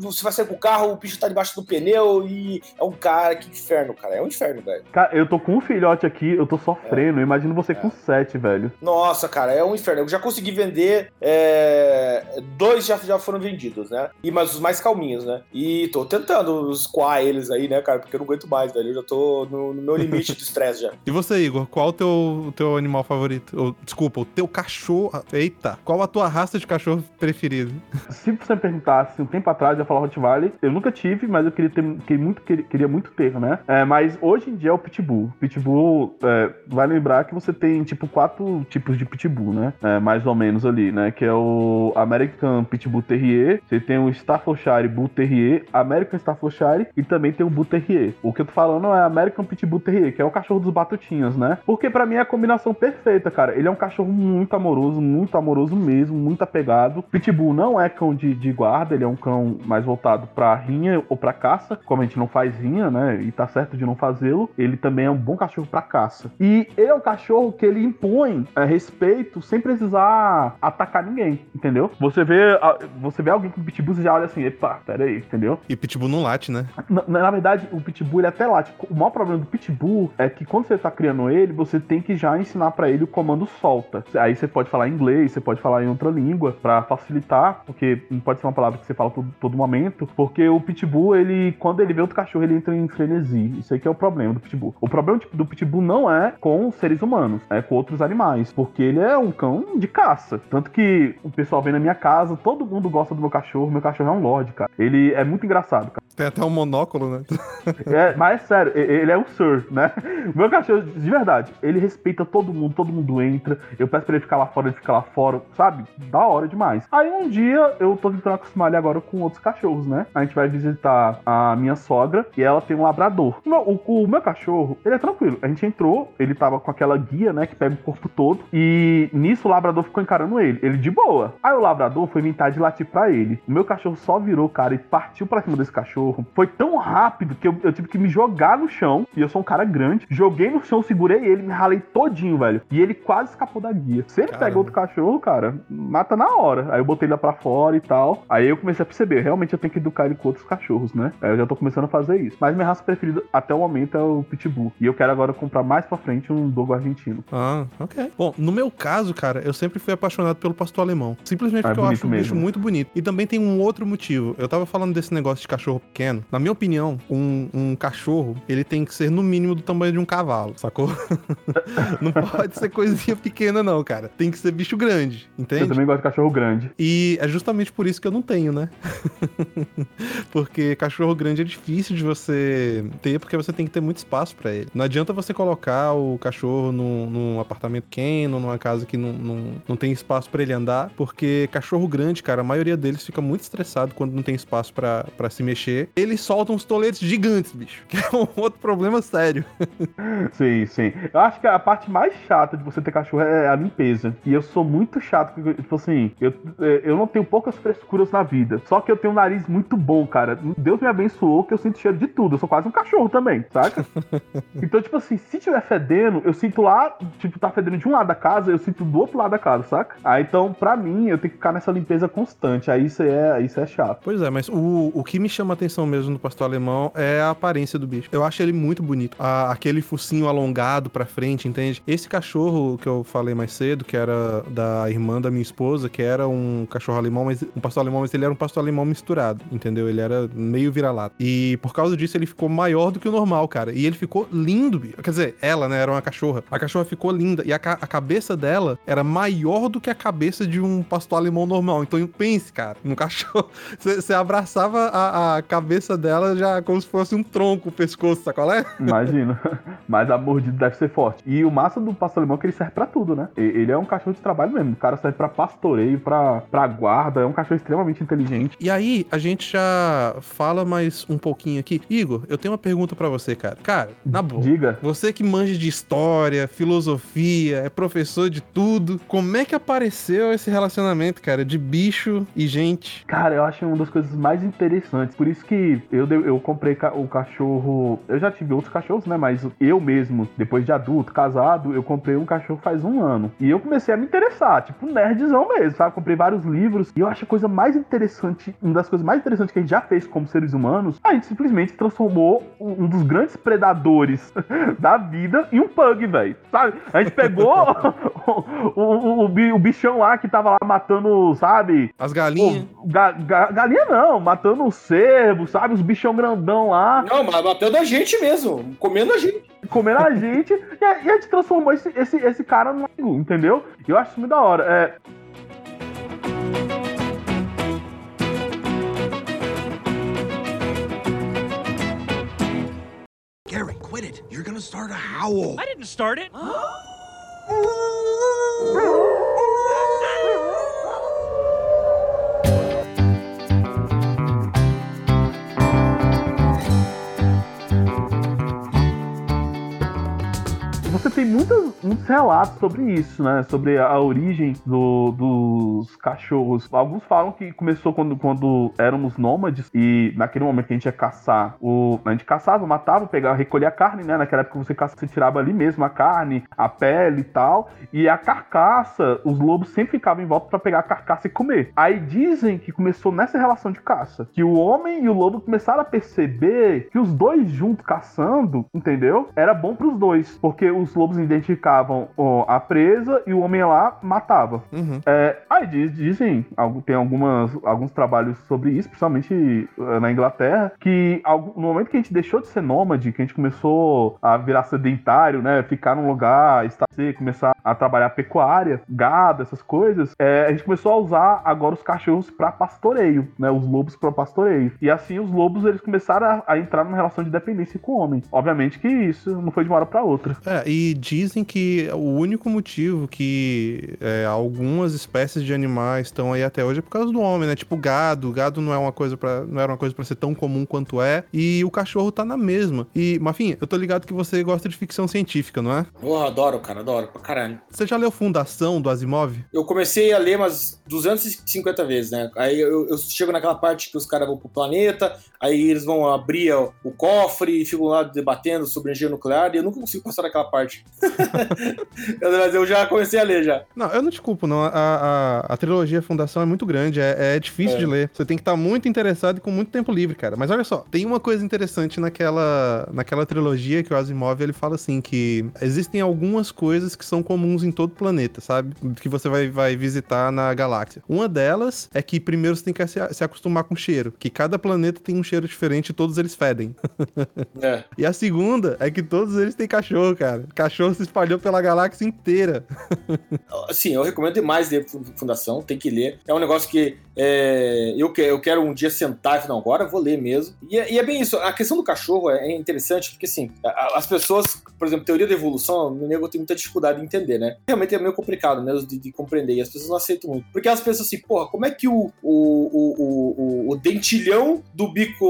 você vai sair com o carro, o bicho tá debaixo do pneu. E é um cara, que inferno, cara. É um inferno, velho. Cara, eu tô com um filhote aqui, eu tô sofrendo. É. Imagino você é. com sete, velho. Nossa, cara, é um inferno. Eu já consegui vender. É... Dois já, já foram vendidos, né? E, mas os mais calminhos, né? E tô tentando escoar eles aí, né, cara? Porque eu não aguento mais, velho. Eu já tô no, no meu limite de estresse já. *laughs* E você, Igor, qual o teu, teu animal favorito? Ou, desculpa, o teu cachorro. Eita, qual a tua raça de cachorro preferido? Se você me perguntasse um tempo atrás, eu ia falar Rottweiler. Eu nunca tive, mas eu queria ter, queria muito, queria, queria muito ter, né? É, mas hoje em dia é o Pitbull. Pitbull, é, vai lembrar que você tem, tipo, quatro tipos de Pitbull, né? É, mais ou menos ali, né? Que é o American Pitbull Terrier, você tem o Staffordshire Bull Terrier, American Staffordshire e também tem o Bull Terrier. O que eu tô falando é American Pitbull Terrier, que é o cachorro dos batutinhos, né? Porque para mim é a combinação perfeita, cara. Ele é um cachorro muito amoroso, muito amoroso mesmo, muito apegado. Pitbull não é cão de, de guarda, ele é um cão mais voltado pra rinha ou pra caça, como a gente não faz rinha, né? E tá certo de não fazê-lo. Ele também é um bom cachorro pra caça. E ele é um cachorro que ele impõe é, respeito sem precisar atacar ninguém, entendeu? Você vê, você vê alguém com pitbull, você já olha assim, epa, pera aí, entendeu? E pitbull não late, né? Na, na verdade, o pitbull ele até late. O maior problema do pitbull é que quando você tá criando ele, você tem que já ensinar para ele o comando solta. Aí você pode falar em inglês, você pode falar em outra língua para facilitar, porque não pode ser uma palavra que você fala todo, todo momento, porque o pitbull, ele quando ele vê outro cachorro, ele entra em frenesi. Isso aí que é o problema do pitbull. O problema do pitbull não é com seres humanos, é com outros animais, porque ele é um cão de caça. Tanto que o pessoal vem na minha casa, todo mundo gosta do meu cachorro, meu cachorro é um lord, cara. Ele é muito engraçado, cara. Tem até um monóculo, né? é, mas é sério, ele é um sir, né? *laughs* Meu cachorro, de verdade, ele respeita todo mundo, todo mundo entra. Eu peço pra ele ficar lá fora, ele fica lá fora, sabe? Da hora demais. Aí um dia eu tô tentando acostumar ele agora com outros cachorros, né? A gente vai visitar a minha sogra e ela tem um labrador. O, o, o meu cachorro, ele é tranquilo. A gente entrou, ele tava com aquela guia, né? Que pega o corpo todo. E nisso o labrador ficou encarando ele. Ele de boa. Aí o labrador foi inventar de latir pra ele. O meu cachorro só virou, cara, e partiu pra cima desse cachorro cachorro foi tão rápido que eu, eu, tive que me jogar no chão. E eu sou um cara grande. Joguei no chão, segurei ele, me ralei todinho, velho. E ele quase escapou da guia. Se ele Caramba. pega outro cachorro, cara, mata na hora. Aí eu botei ele lá pra fora e tal. Aí eu comecei a perceber, realmente eu tenho que educar ele com outros cachorros, né? Aí eu já tô começando a fazer isso. Mas minha raça preferida até o momento é o Pitbull. E eu quero agora comprar mais pra frente um dogo argentino. Ah, ok. Bom, no meu caso, cara, eu sempre fui apaixonado pelo pastor alemão. Simplesmente é porque eu acho o bicho muito bonito. E também tem um outro motivo. Eu tava falando desse negócio de cachorro pequeno. Na minha opinião, um, um cachorro, ele tem que ser no mínimo do tamanho de um cavalo, sacou? *laughs* não pode ser coisinha pequena, não, cara. Tem que ser bicho grande, entende? Eu também gosto de cachorro grande. E é justamente por isso que eu não tenho, né? *laughs* porque cachorro grande é difícil de você ter, porque você tem que ter muito espaço para ele. Não adianta você colocar o cachorro num, num apartamento pequeno, numa casa que não, não, não tem espaço para ele andar, porque cachorro grande, cara, a maioria deles fica muito estressado quando não tem espaço para se mexer. Eles soltam uns toletes gigantes, bicho. *laughs* Que é um outro problema sério. *laughs* sim, sim. Eu acho que a parte mais chata de você ter cachorro é a limpeza. E eu sou muito chato, tipo assim, eu, eu não tenho poucas frescuras na vida. Só que eu tenho um nariz muito bom, cara. Deus me abençoou que eu sinto cheiro de tudo. Eu sou quase um cachorro também, saca? *laughs* então, tipo assim, se tiver fedendo, eu sinto lá, tipo, tá fedendo de um lado da casa, eu sinto do outro lado da casa, saca? Aí então, pra mim, eu tenho que ficar nessa limpeza constante. Aí isso é, isso é chato. Pois é, mas o, o que me chama atenção mesmo no pastor alemão é a aparência do bicho. Eu acho ele muito bonito. A- aquele focinho alongado pra frente, entende? Esse cachorro que eu falei mais cedo, que era da irmã da minha esposa, que era um cachorro alemão, mas um pastor alemão, mas ele era um pastor alemão misturado, entendeu? Ele era meio vira-lata. E por causa disso ele ficou maior do que o normal, cara. E ele ficou lindo, bicho. Quer dizer, ela, né, era uma cachorra. A cachorra ficou linda e a, ca- a cabeça dela era maior do que a cabeça de um pastor alemão normal. Então pense, cara, no cachorro. *laughs* Você abraçava a, a cabeça dela já como se fosse um tronco, o pescoço, sabe qual é? *laughs* Imagina. Mas a mordida deve ser forte. E o massa do pastor alemão é que ele serve pra tudo, né? Ele é um cachorro de trabalho mesmo. O cara serve pra pastoreio, pra, pra guarda. É um cachorro extremamente inteligente. E aí, a gente já fala mais um pouquinho aqui. Igor, eu tenho uma pergunta pra você, cara. Cara, na boa. Diga. Você que manja de história, filosofia, é professor de tudo, como é que apareceu esse relacionamento, cara, de bicho e gente? Cara, eu acho uma das coisas mais interessantes. Por isso que eu, eu comprei o cachorro. Eu já tive outros cachorros, né? Mas eu mesmo, depois de adulto, casado, eu comprei um cachorro faz um ano. E eu comecei a me interessar, tipo, nerdzão mesmo, sabe? Comprei vários livros. E eu acho a coisa mais interessante, uma das coisas mais interessantes que a gente já fez como seres humanos, a gente simplesmente transformou um um dos grandes predadores *laughs* da vida em um pug, velho. Sabe? A gente pegou *laughs* *laughs* o, o, o, o bichão lá que tava lá matando, sabe? As galinhas. Ga- ga- galinha não, matando o cervo, sabe? Os bichão grandão lá, Não, mas matando a gente mesmo, comendo a gente. comendo a gente, e, a, e a gente transformou esse, esse, esse cara no amigo, entendeu? E eu acho isso muito da hora. É, Gary, quit it. You're gonna start a howl. I didn't start it. *gasps* *gasps* *laughs* você tem muitos, muitos relatos sobre isso, né? Sobre a origem do- dos cachorros. Alguns falam que começou quando, quando éramos nômades e naquele momento que a gente ia caçar, o, a gente caçava, matava, pegava, recolhia a carne, né? Naquela época você caça, você tirava ali mesmo a carne, a pele e tal. E a carcaça, os lobos sempre ficavam em volta para pegar a carcaça e comer. Aí dizem que começou nessa relação de caça, que o homem e o lobo começaram a perceber que os dois juntos caçando, entendeu? Era bom pros dois, porque os lobos identificavam ó, a presa e o homem lá matava. Uhum. É, aí diz- dizem, tem algumas, alguns trabalhos sobre isso, principalmente eh, na Inglaterra, que no momento que a gente deixou de ser nômade, que a gente começou a virar sedentário, né, ficar num lugar, estabelecer, começar a trabalhar pecuária, gado, essas coisas, é, a gente começou a usar agora os cachorros para pastoreio, né, os lobos para pastoreio. E assim os lobos eles começaram a, a entrar numa relação de dependência com o homem. Obviamente que isso não foi de uma hora para outra. É, e dizem que o único motivo que é, algumas espécies de animais estão aí até hoje é por causa do homem, né? Tipo gado, gado não é uma coisa para não era uma coisa para ser tão comum quanto é, e o cachorro tá na mesma. E, Mafim, eu tô ligado que você gosta de ficção científica, não é? Porra, adoro, cara, adoro pra caralho. Você já leu Fundação do Asimov? Eu comecei a ler umas 250 vezes, né? Aí eu, eu chego naquela parte que os caras vão pro planeta, aí eles vão abrir o, cofre e ficam lá debatendo sobre energia nuclear, e eu nunca consigo passar daquela parte. *laughs* Mas eu já comecei a ler já. Não, eu não te culpo, não. A, a, a trilogia Fundação é muito grande, é, é difícil É. de ler. Você tem que estar muito interessado e com muito tempo livre, cara. Mas olha só, tem uma coisa interessante naquela, naquela trilogia que o Asimov ele fala assim: que existem algumas coisas que são comuns em todo o planeta, sabe? Que você vai, vai visitar na galáxia. Uma delas é que primeiro você tem que se, se acostumar com o cheiro. Que cada planeta tem um cheiro diferente e todos eles fedem. É. *laughs* E a segunda é que todos eles têm cachorro, cara. Cachorro se espalhou pela galáxia inteira. *laughs* Assim, eu recomendo demais ler Fundação, tem que ler. É um negócio que é, eu, eu quero um dia sentar e falar, não, agora vou ler mesmo. E é, e é bem isso, a questão do cachorro é, é interessante, porque assim, as pessoas, por exemplo, teoria da evolução, no nego tem muita dificuldade de entender, né? Realmente é meio complicado mesmo de, de compreender, e as pessoas não aceitam muito. Porque elas pensam assim, porra, como é que o, o, o, o, o- o dentilhão do bico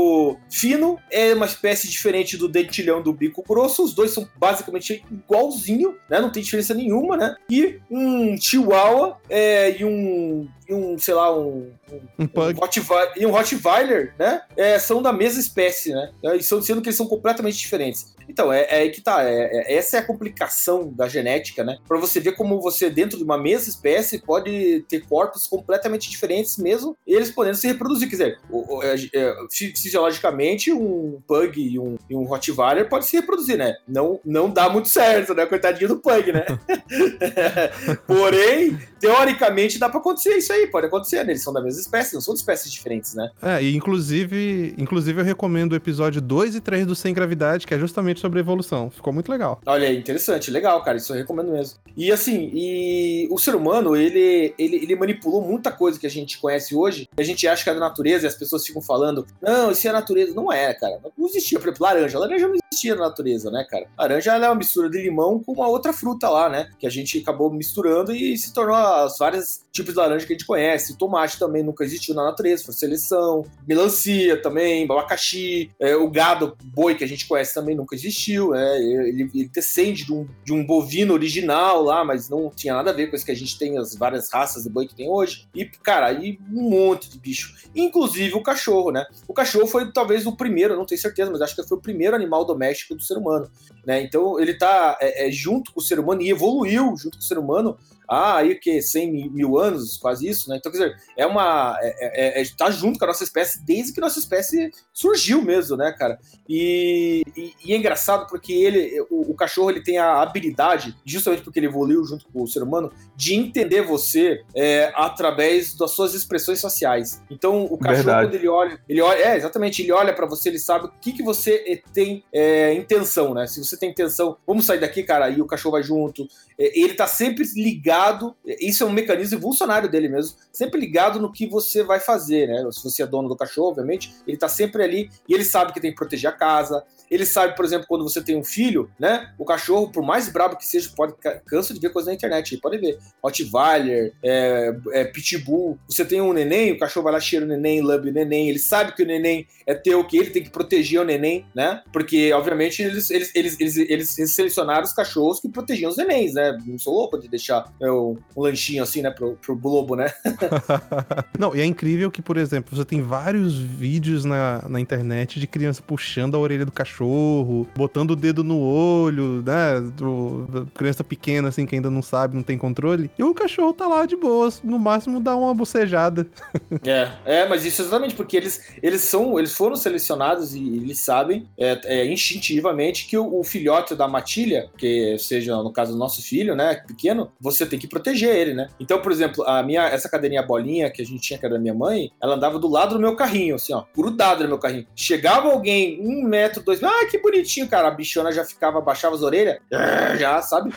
fino é uma espécie diferente do dentilhão do bico grosso? Os dois são basicamente igualzinho, né? Não tem diferença nenhuma, né? E um chihuahua é, e um e um sei lá, um, Um pug. um e um Rottweiler, né? é, são da mesma espécie, né? E são, sendo que eles são completamente diferentes. Então, é, é aí que tá. é- é- essa é a complicação da genética, né? Pra você ver como você, dentro de uma mesma espécie, pode ter corpos completamente diferentes, mesmo eles podendo se reproduzir. Quer dizer, o- o- é, é, fi- fisiologicamente, um pug e um, e um Rottweiler pode se reproduzir, né? Não, não dá muito certo, né? Coitadinho do pug, né? *laughs* *laughs* Porém, teoricamente dá pra acontecer isso aí, pode acontecer, né? Eles são da mesma espécie, não são de espécies diferentes, né? É, e inclusive, inclusive eu recomendo o episódio 2 e 3 do Sem Gravidade, que é justamente sobre evolução. Ficou muito legal. Olha interessante, legal, cara, isso eu recomendo mesmo. E assim, e o ser humano, ele, ele, ele manipulou muita coisa que a gente conhece hoje, a gente acha que é da natureza e as pessoas ficam falando, não, isso é a natureza. Não é, cara. Não existia, por exemplo, laranja. Laranja não existia na natureza, né, cara? Laranja ela é uma mistura de limão com uma outra fruta lá, né? Que a gente acabou misturando e se tornou as várias tipos de laranja que a gente conhece. Tomate também nunca existiu na natureza, foi seleção. Melancia também, abacaxi. É, o gado boi que a gente conhece também nunca existiu, né? Ele, ele descende de um, de um bovino original lá, mas não tinha nada a ver com isso que a gente tem, as várias raças de boi que tem hoje. E, cara, aí um monte de bicho. Inclusive o cachorro, né? O cachorro foi talvez o primeiro, não tenho certeza, mas acho que foi o primeiro animal doméstico do ser humano, né? Então ele tá é, é, junto com o ser humano e evoluiu junto com o ser humano há aí que 100 mil, anos, quase isso, né? Então quer dizer, é uma é, é, é, tá junto com a nossa espécie desde que nossa espécie surgiu mesmo, né, cara? E, e, e é engraçado porque ele, o, o cachorro, ele tem a habilidade, justamente porque ele evoluiu junto com o ser humano, de entender você é, através das suas expressões faciais. Então, o cachorro, Verdade. quando ele olha, ele olha, é, exatamente, ele olha pra você, ele sabe o que, que você eh, tem é, intenção, né? Se você tem intenção, vamos sair daqui, cara, e o cachorro vai junto. É, ele tá sempre ligado, isso é um mecanismo evolucionário dele mesmo, sempre ligado no que você vai fazer, né? Se você é dono do cachorro, obviamente, ele tá sempre ali e ele sabe que tem que proteger a casa. Ele sabe, por exemplo, quando você tem um filho, né? O cachorro, por mais brabo que seja, pode ca- cansa de ver coisa na internet, pode ver. Rottweiler, é, é, Pitbull. Você tem um neném, o cachorro vai lá, cheira o neném, lambe o neném. Ele sabe que o neném é teu, que ele tem que proteger o neném, né? Porque, obviamente, eles, eles, eles, eles, eles selecionaram os cachorros que protegiam os nenéns, né? Não sou louco de deixar é, um, um lanchinho assim, né? Pro, pro Globo, né? *laughs* *laughs* Não, e é incrível que, por exemplo, você tem vários vídeos na, na internet de criança puxando a orelha do cachorro, botando o dedo no olho, né? Do, da criança pequena, assim, que ainda não sabe, não tem controle. E o cachorro tá lá de boas, no máximo dá uma bocejada. *laughs* É, é, mas isso é exatamente porque eles, eles são, eles foram selecionados e eles sabem é, é, instintivamente que o, o filhote da matilha, que seja no caso do nosso filho, né, pequeno, você tem que proteger ele, né? Então, por exemplo, a minha essa cadeirinha bolinha que a gente tinha que era da minha mãe, ela andava do lado do meu carrinho, assim, ó, grudado no meu carrinho. Chegava alguém um metro, dois, ah, que bonitinho, cara. A bichona já ficava, baixava as orelhas, *laughs* já, sabe?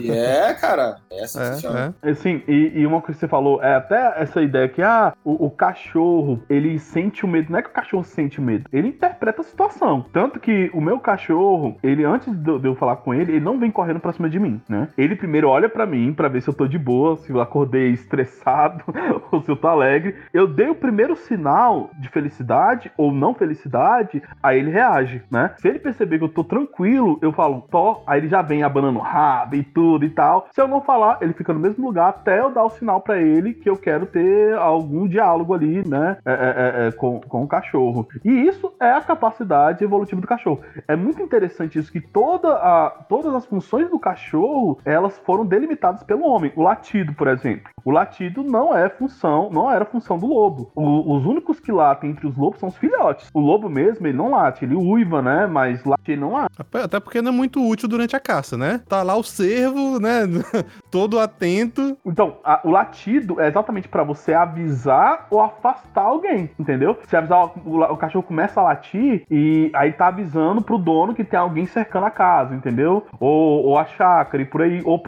E é, cara, é sensacional. É, é. Assim, e, e uma coisa que você falou, é até essa ideia que, ah, o, o cachorro, ele sente o medo. Não é que o cachorro sente o medo, ele interpreta a situação. Tanto que o meu cachorro, ele, antes de eu falar com ele, ele não vem correndo pra cima de mim, né? Ele primeiro olha pra mim, pra ver se eu tô de boa, se eu acordei estressado *laughs* ou se eu tô alegre. Eu dei o primeiro sinal de felicidade ou não felicidade, aí ele reage, né? Se ele perceber que eu tô tranquilo, eu falo, tô, aí ele já vem abanando rabo e tudo e tal. Se eu não falar, ele fica no mesmo lugar até eu dar o sinal pra ele que eu quero ter algum diálogo ali, né? é, é, é, é, com, com o cachorro. E isso é a capacidade evolutiva do cachorro. É muito interessante isso que toda a, todas as funções do cachorro elas foram delimitadas pelo homem. O latido, por exemplo. O latido não é função, não era função do lobo. O- os únicos que latem entre os lobos são os filhotes. O lobo mesmo, ele não late, ele uiva, né? Mas latir ele não late. Até porque não é muito útil durante a caça, né? Tá lá o cervo, né? *laughs* Todo atento. Então, a- o latido é exatamente pra você avisar ou afastar alguém, entendeu? Se avisar, o, o cachorro começa a latir e aí tá avisando pro dono que tem alguém cercando a casa, entendeu? Ou, ou a chácara e por aí, ou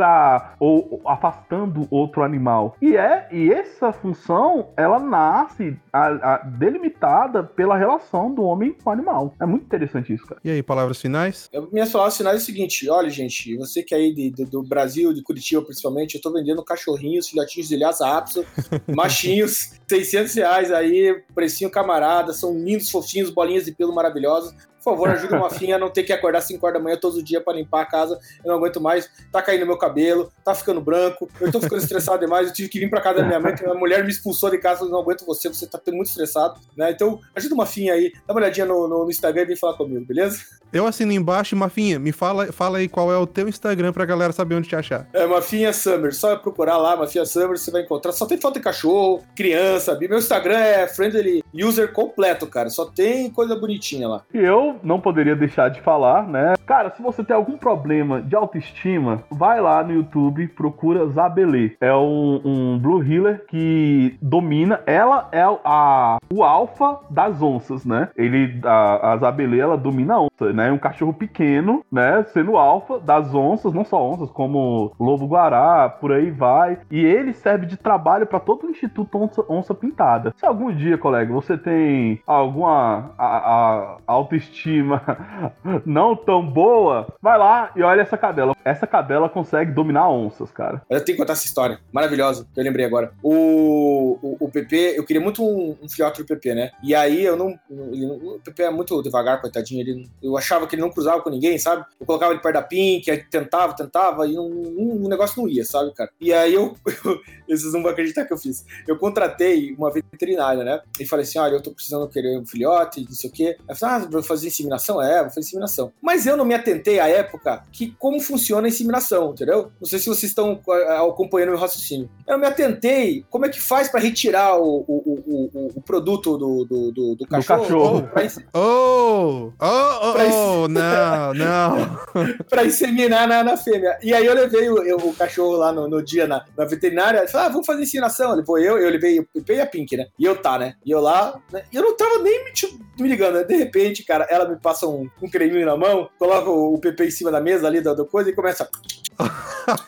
ou ou afastando outro animal. E é, e essa função, ela nasce a- a- delimitada pela relação do homem com o animal. É muito interessante isso, cara. E aí, palavras finais? Eu, minhas palavras finais é o seguinte: olha, gente, você que é aí de- de- do Brasil, de Curitiba principalmente, eu tô vendendo cachorrinhos, filhotinhos de Lhasa Apso, *laughs* machinhos, 600 reais aí, precinho camarada, são lindos, fofinhos, bolinhas de pelo maravilhosas. Por favor, ajuda uma finha a não ter que acordar 5 horas da manhã todos os dias pra limpar a casa. Eu não aguento mais. Tá caindo meu cabelo, tá ficando branco. Eu tô ficando estressado demais. Eu tive que vir pra casa da minha mãe, que a mulher me expulsou de casa. Eu não aguento você, você tá muito estressado. Né? Então, ajuda uma finha aí. Dá uma olhadinha no, no, no Instagram e vem falar comigo, beleza? Eu assino embaixo, Mafinha, me fala, fala aí qual é o teu Instagram pra galera saber onde te achar. É Mafinha Summer. Só procurar lá, Mafinha Summer, você vai encontrar. Só tem foto de cachorro, criança. Meu Instagram é friendly user completo, cara. Só tem coisa bonitinha lá. E eu não poderia deixar de falar, né? Cara, se você tem algum problema de autoestima, vai lá no YouTube, procura Zabelê. É um, um Blue Healer que domina. Ela é a, o alfa das onças, né? Ele, a, a Zabelê, ela domina a onça, né? É um cachorro pequeno, né? Sendo alfa das onças, não só onças, como lobo-guará, por aí vai. E ele serve de trabalho para todo o Instituto onça, onça, Pintada. Se algum dia, colega, você tem alguma a, a autoestima *laughs* não tão boa, vai lá e olha essa cadela. Essa cadela consegue dominar onças, cara. Eu tenho que contar essa história maravilhosa, que eu lembrei agora. O, o, o PP, eu queria muito um, um filhote do PP, né? E aí eu não. O PP é muito devagar, coitadinho. Ele, eu achava que ele não cruzava com ninguém, sabe? Eu colocava ele perto da Pink, aí tentava, tentava, e um, um negócio não ia, sabe, cara? E aí eu, *laughs* eu. Vocês não vão acreditar que eu fiz. Eu contratei uma veterinária, né? E falei assim: olha, eu tô precisando querer um filhote, não sei o quê. Ela falou: ah, vou fazer inseminação? É, vou fazer inseminação. Mas eu não me atentei à época que como funciona a inseminação, entendeu? Não sei se vocês estão acompanhando o meu raciocínio. Eu não me atentei como é que faz para retirar o, o, o, o, produto do, do, do, do cachorro. Do cachorro. *laughs* Oh, oh, oh, *laughs* oh, não, não. *laughs* pra inseminar na, na fêmea. E aí eu levei o, eu, o cachorro lá no, no dia na, na veterinária. Falei, ah, vamos fazer inseminação. Ele foi eu, eu levei o Pepe e a Pink, né? E eu tá, né? E eu lá, né? E eu não tava nem me, me ligando, né? De repente, cara, ela me passa um, um creminho na mão, coloca o, o Pepe em cima da mesa ali da, da coisa e começa. *laughs*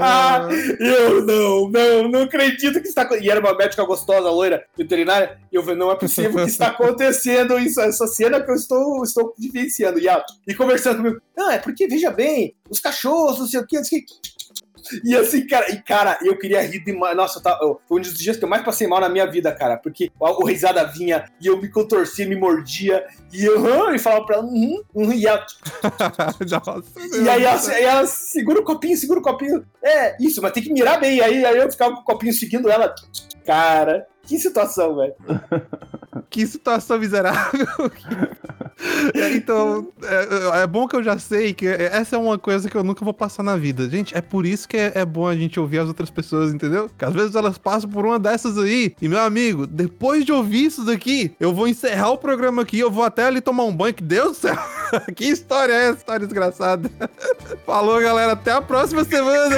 ah, eu não, não, não acredito que está E era uma médica gostosa, loira, veterinária. E eu falei, não é possível que está acontecendo isso, essa cena que eu estou, estou vivenciando. E, ah, e conversando comigo. Não, é porque, veja bem, os cachorros, não sei o que, não sei o que. E assim, cara, e cara, eu queria rir demais. Nossa, tá, foi um dos dias que eu mais passei mal na minha vida, cara. Porque o risada vinha e eu me contorcia, me mordia. E eu e falava pra ela, uhum, uhum, e ela. *laughs* E aí ela, ela, segura o copinho, segura o copinho. É, isso, mas tem que mirar bem. Aí, aí eu ficava com o copinho seguindo ela. Cara, que situação, velho. *laughs* que situação miserável. *laughs* então, é, é, bom que eu já sei que essa é uma coisa que eu nunca vou passar na vida. Gente, é por isso que é, é bom a gente ouvir as outras pessoas, entendeu? Que às vezes elas passam por uma dessas aí. E, meu amigo, depois de ouvir isso daqui, eu vou encerrar o programa aqui, eu vou até ali tomar um banho, que Deus do céu. *laughs* que história é essa? História desgraçada. *laughs* Falou, galera. Até a próxima semana.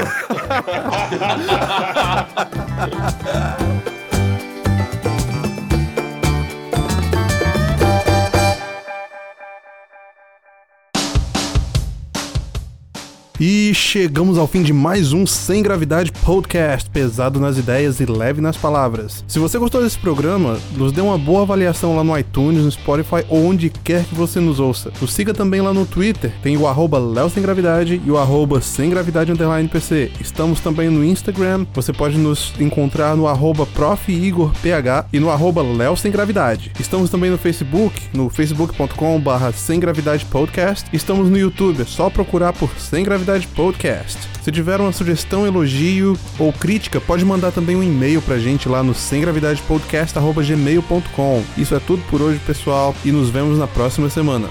E chegamos ao fim de mais um Sem Gravidade Podcast, pesado nas ideias e leve nas palavras. Se você gostou desse programa, nos dê uma boa avaliação lá no iTunes, no Spotify ou onde quer que você nos ouça. Nos siga também lá no Twitter, tem o arroba Sem Gravidade e o arroba Sem Gravidade Underline PC. Estamos também no Instagram, você pode nos encontrar no arroba Prof. Igor PH e no arroba Sem Gravidade. Estamos também no Facebook, no facebook.com barra Sem Gravidade Podcast. Estamos no YouTube, é só procurar por Sem Gravidade Gravidade Podcast. Se tiver uma sugestão, elogio ou crítica, pode mandar também um e-mail pra gente lá no semgravidadepodcast.gmail.com. Isso é tudo por hoje, pessoal, e nos vemos na próxima semana.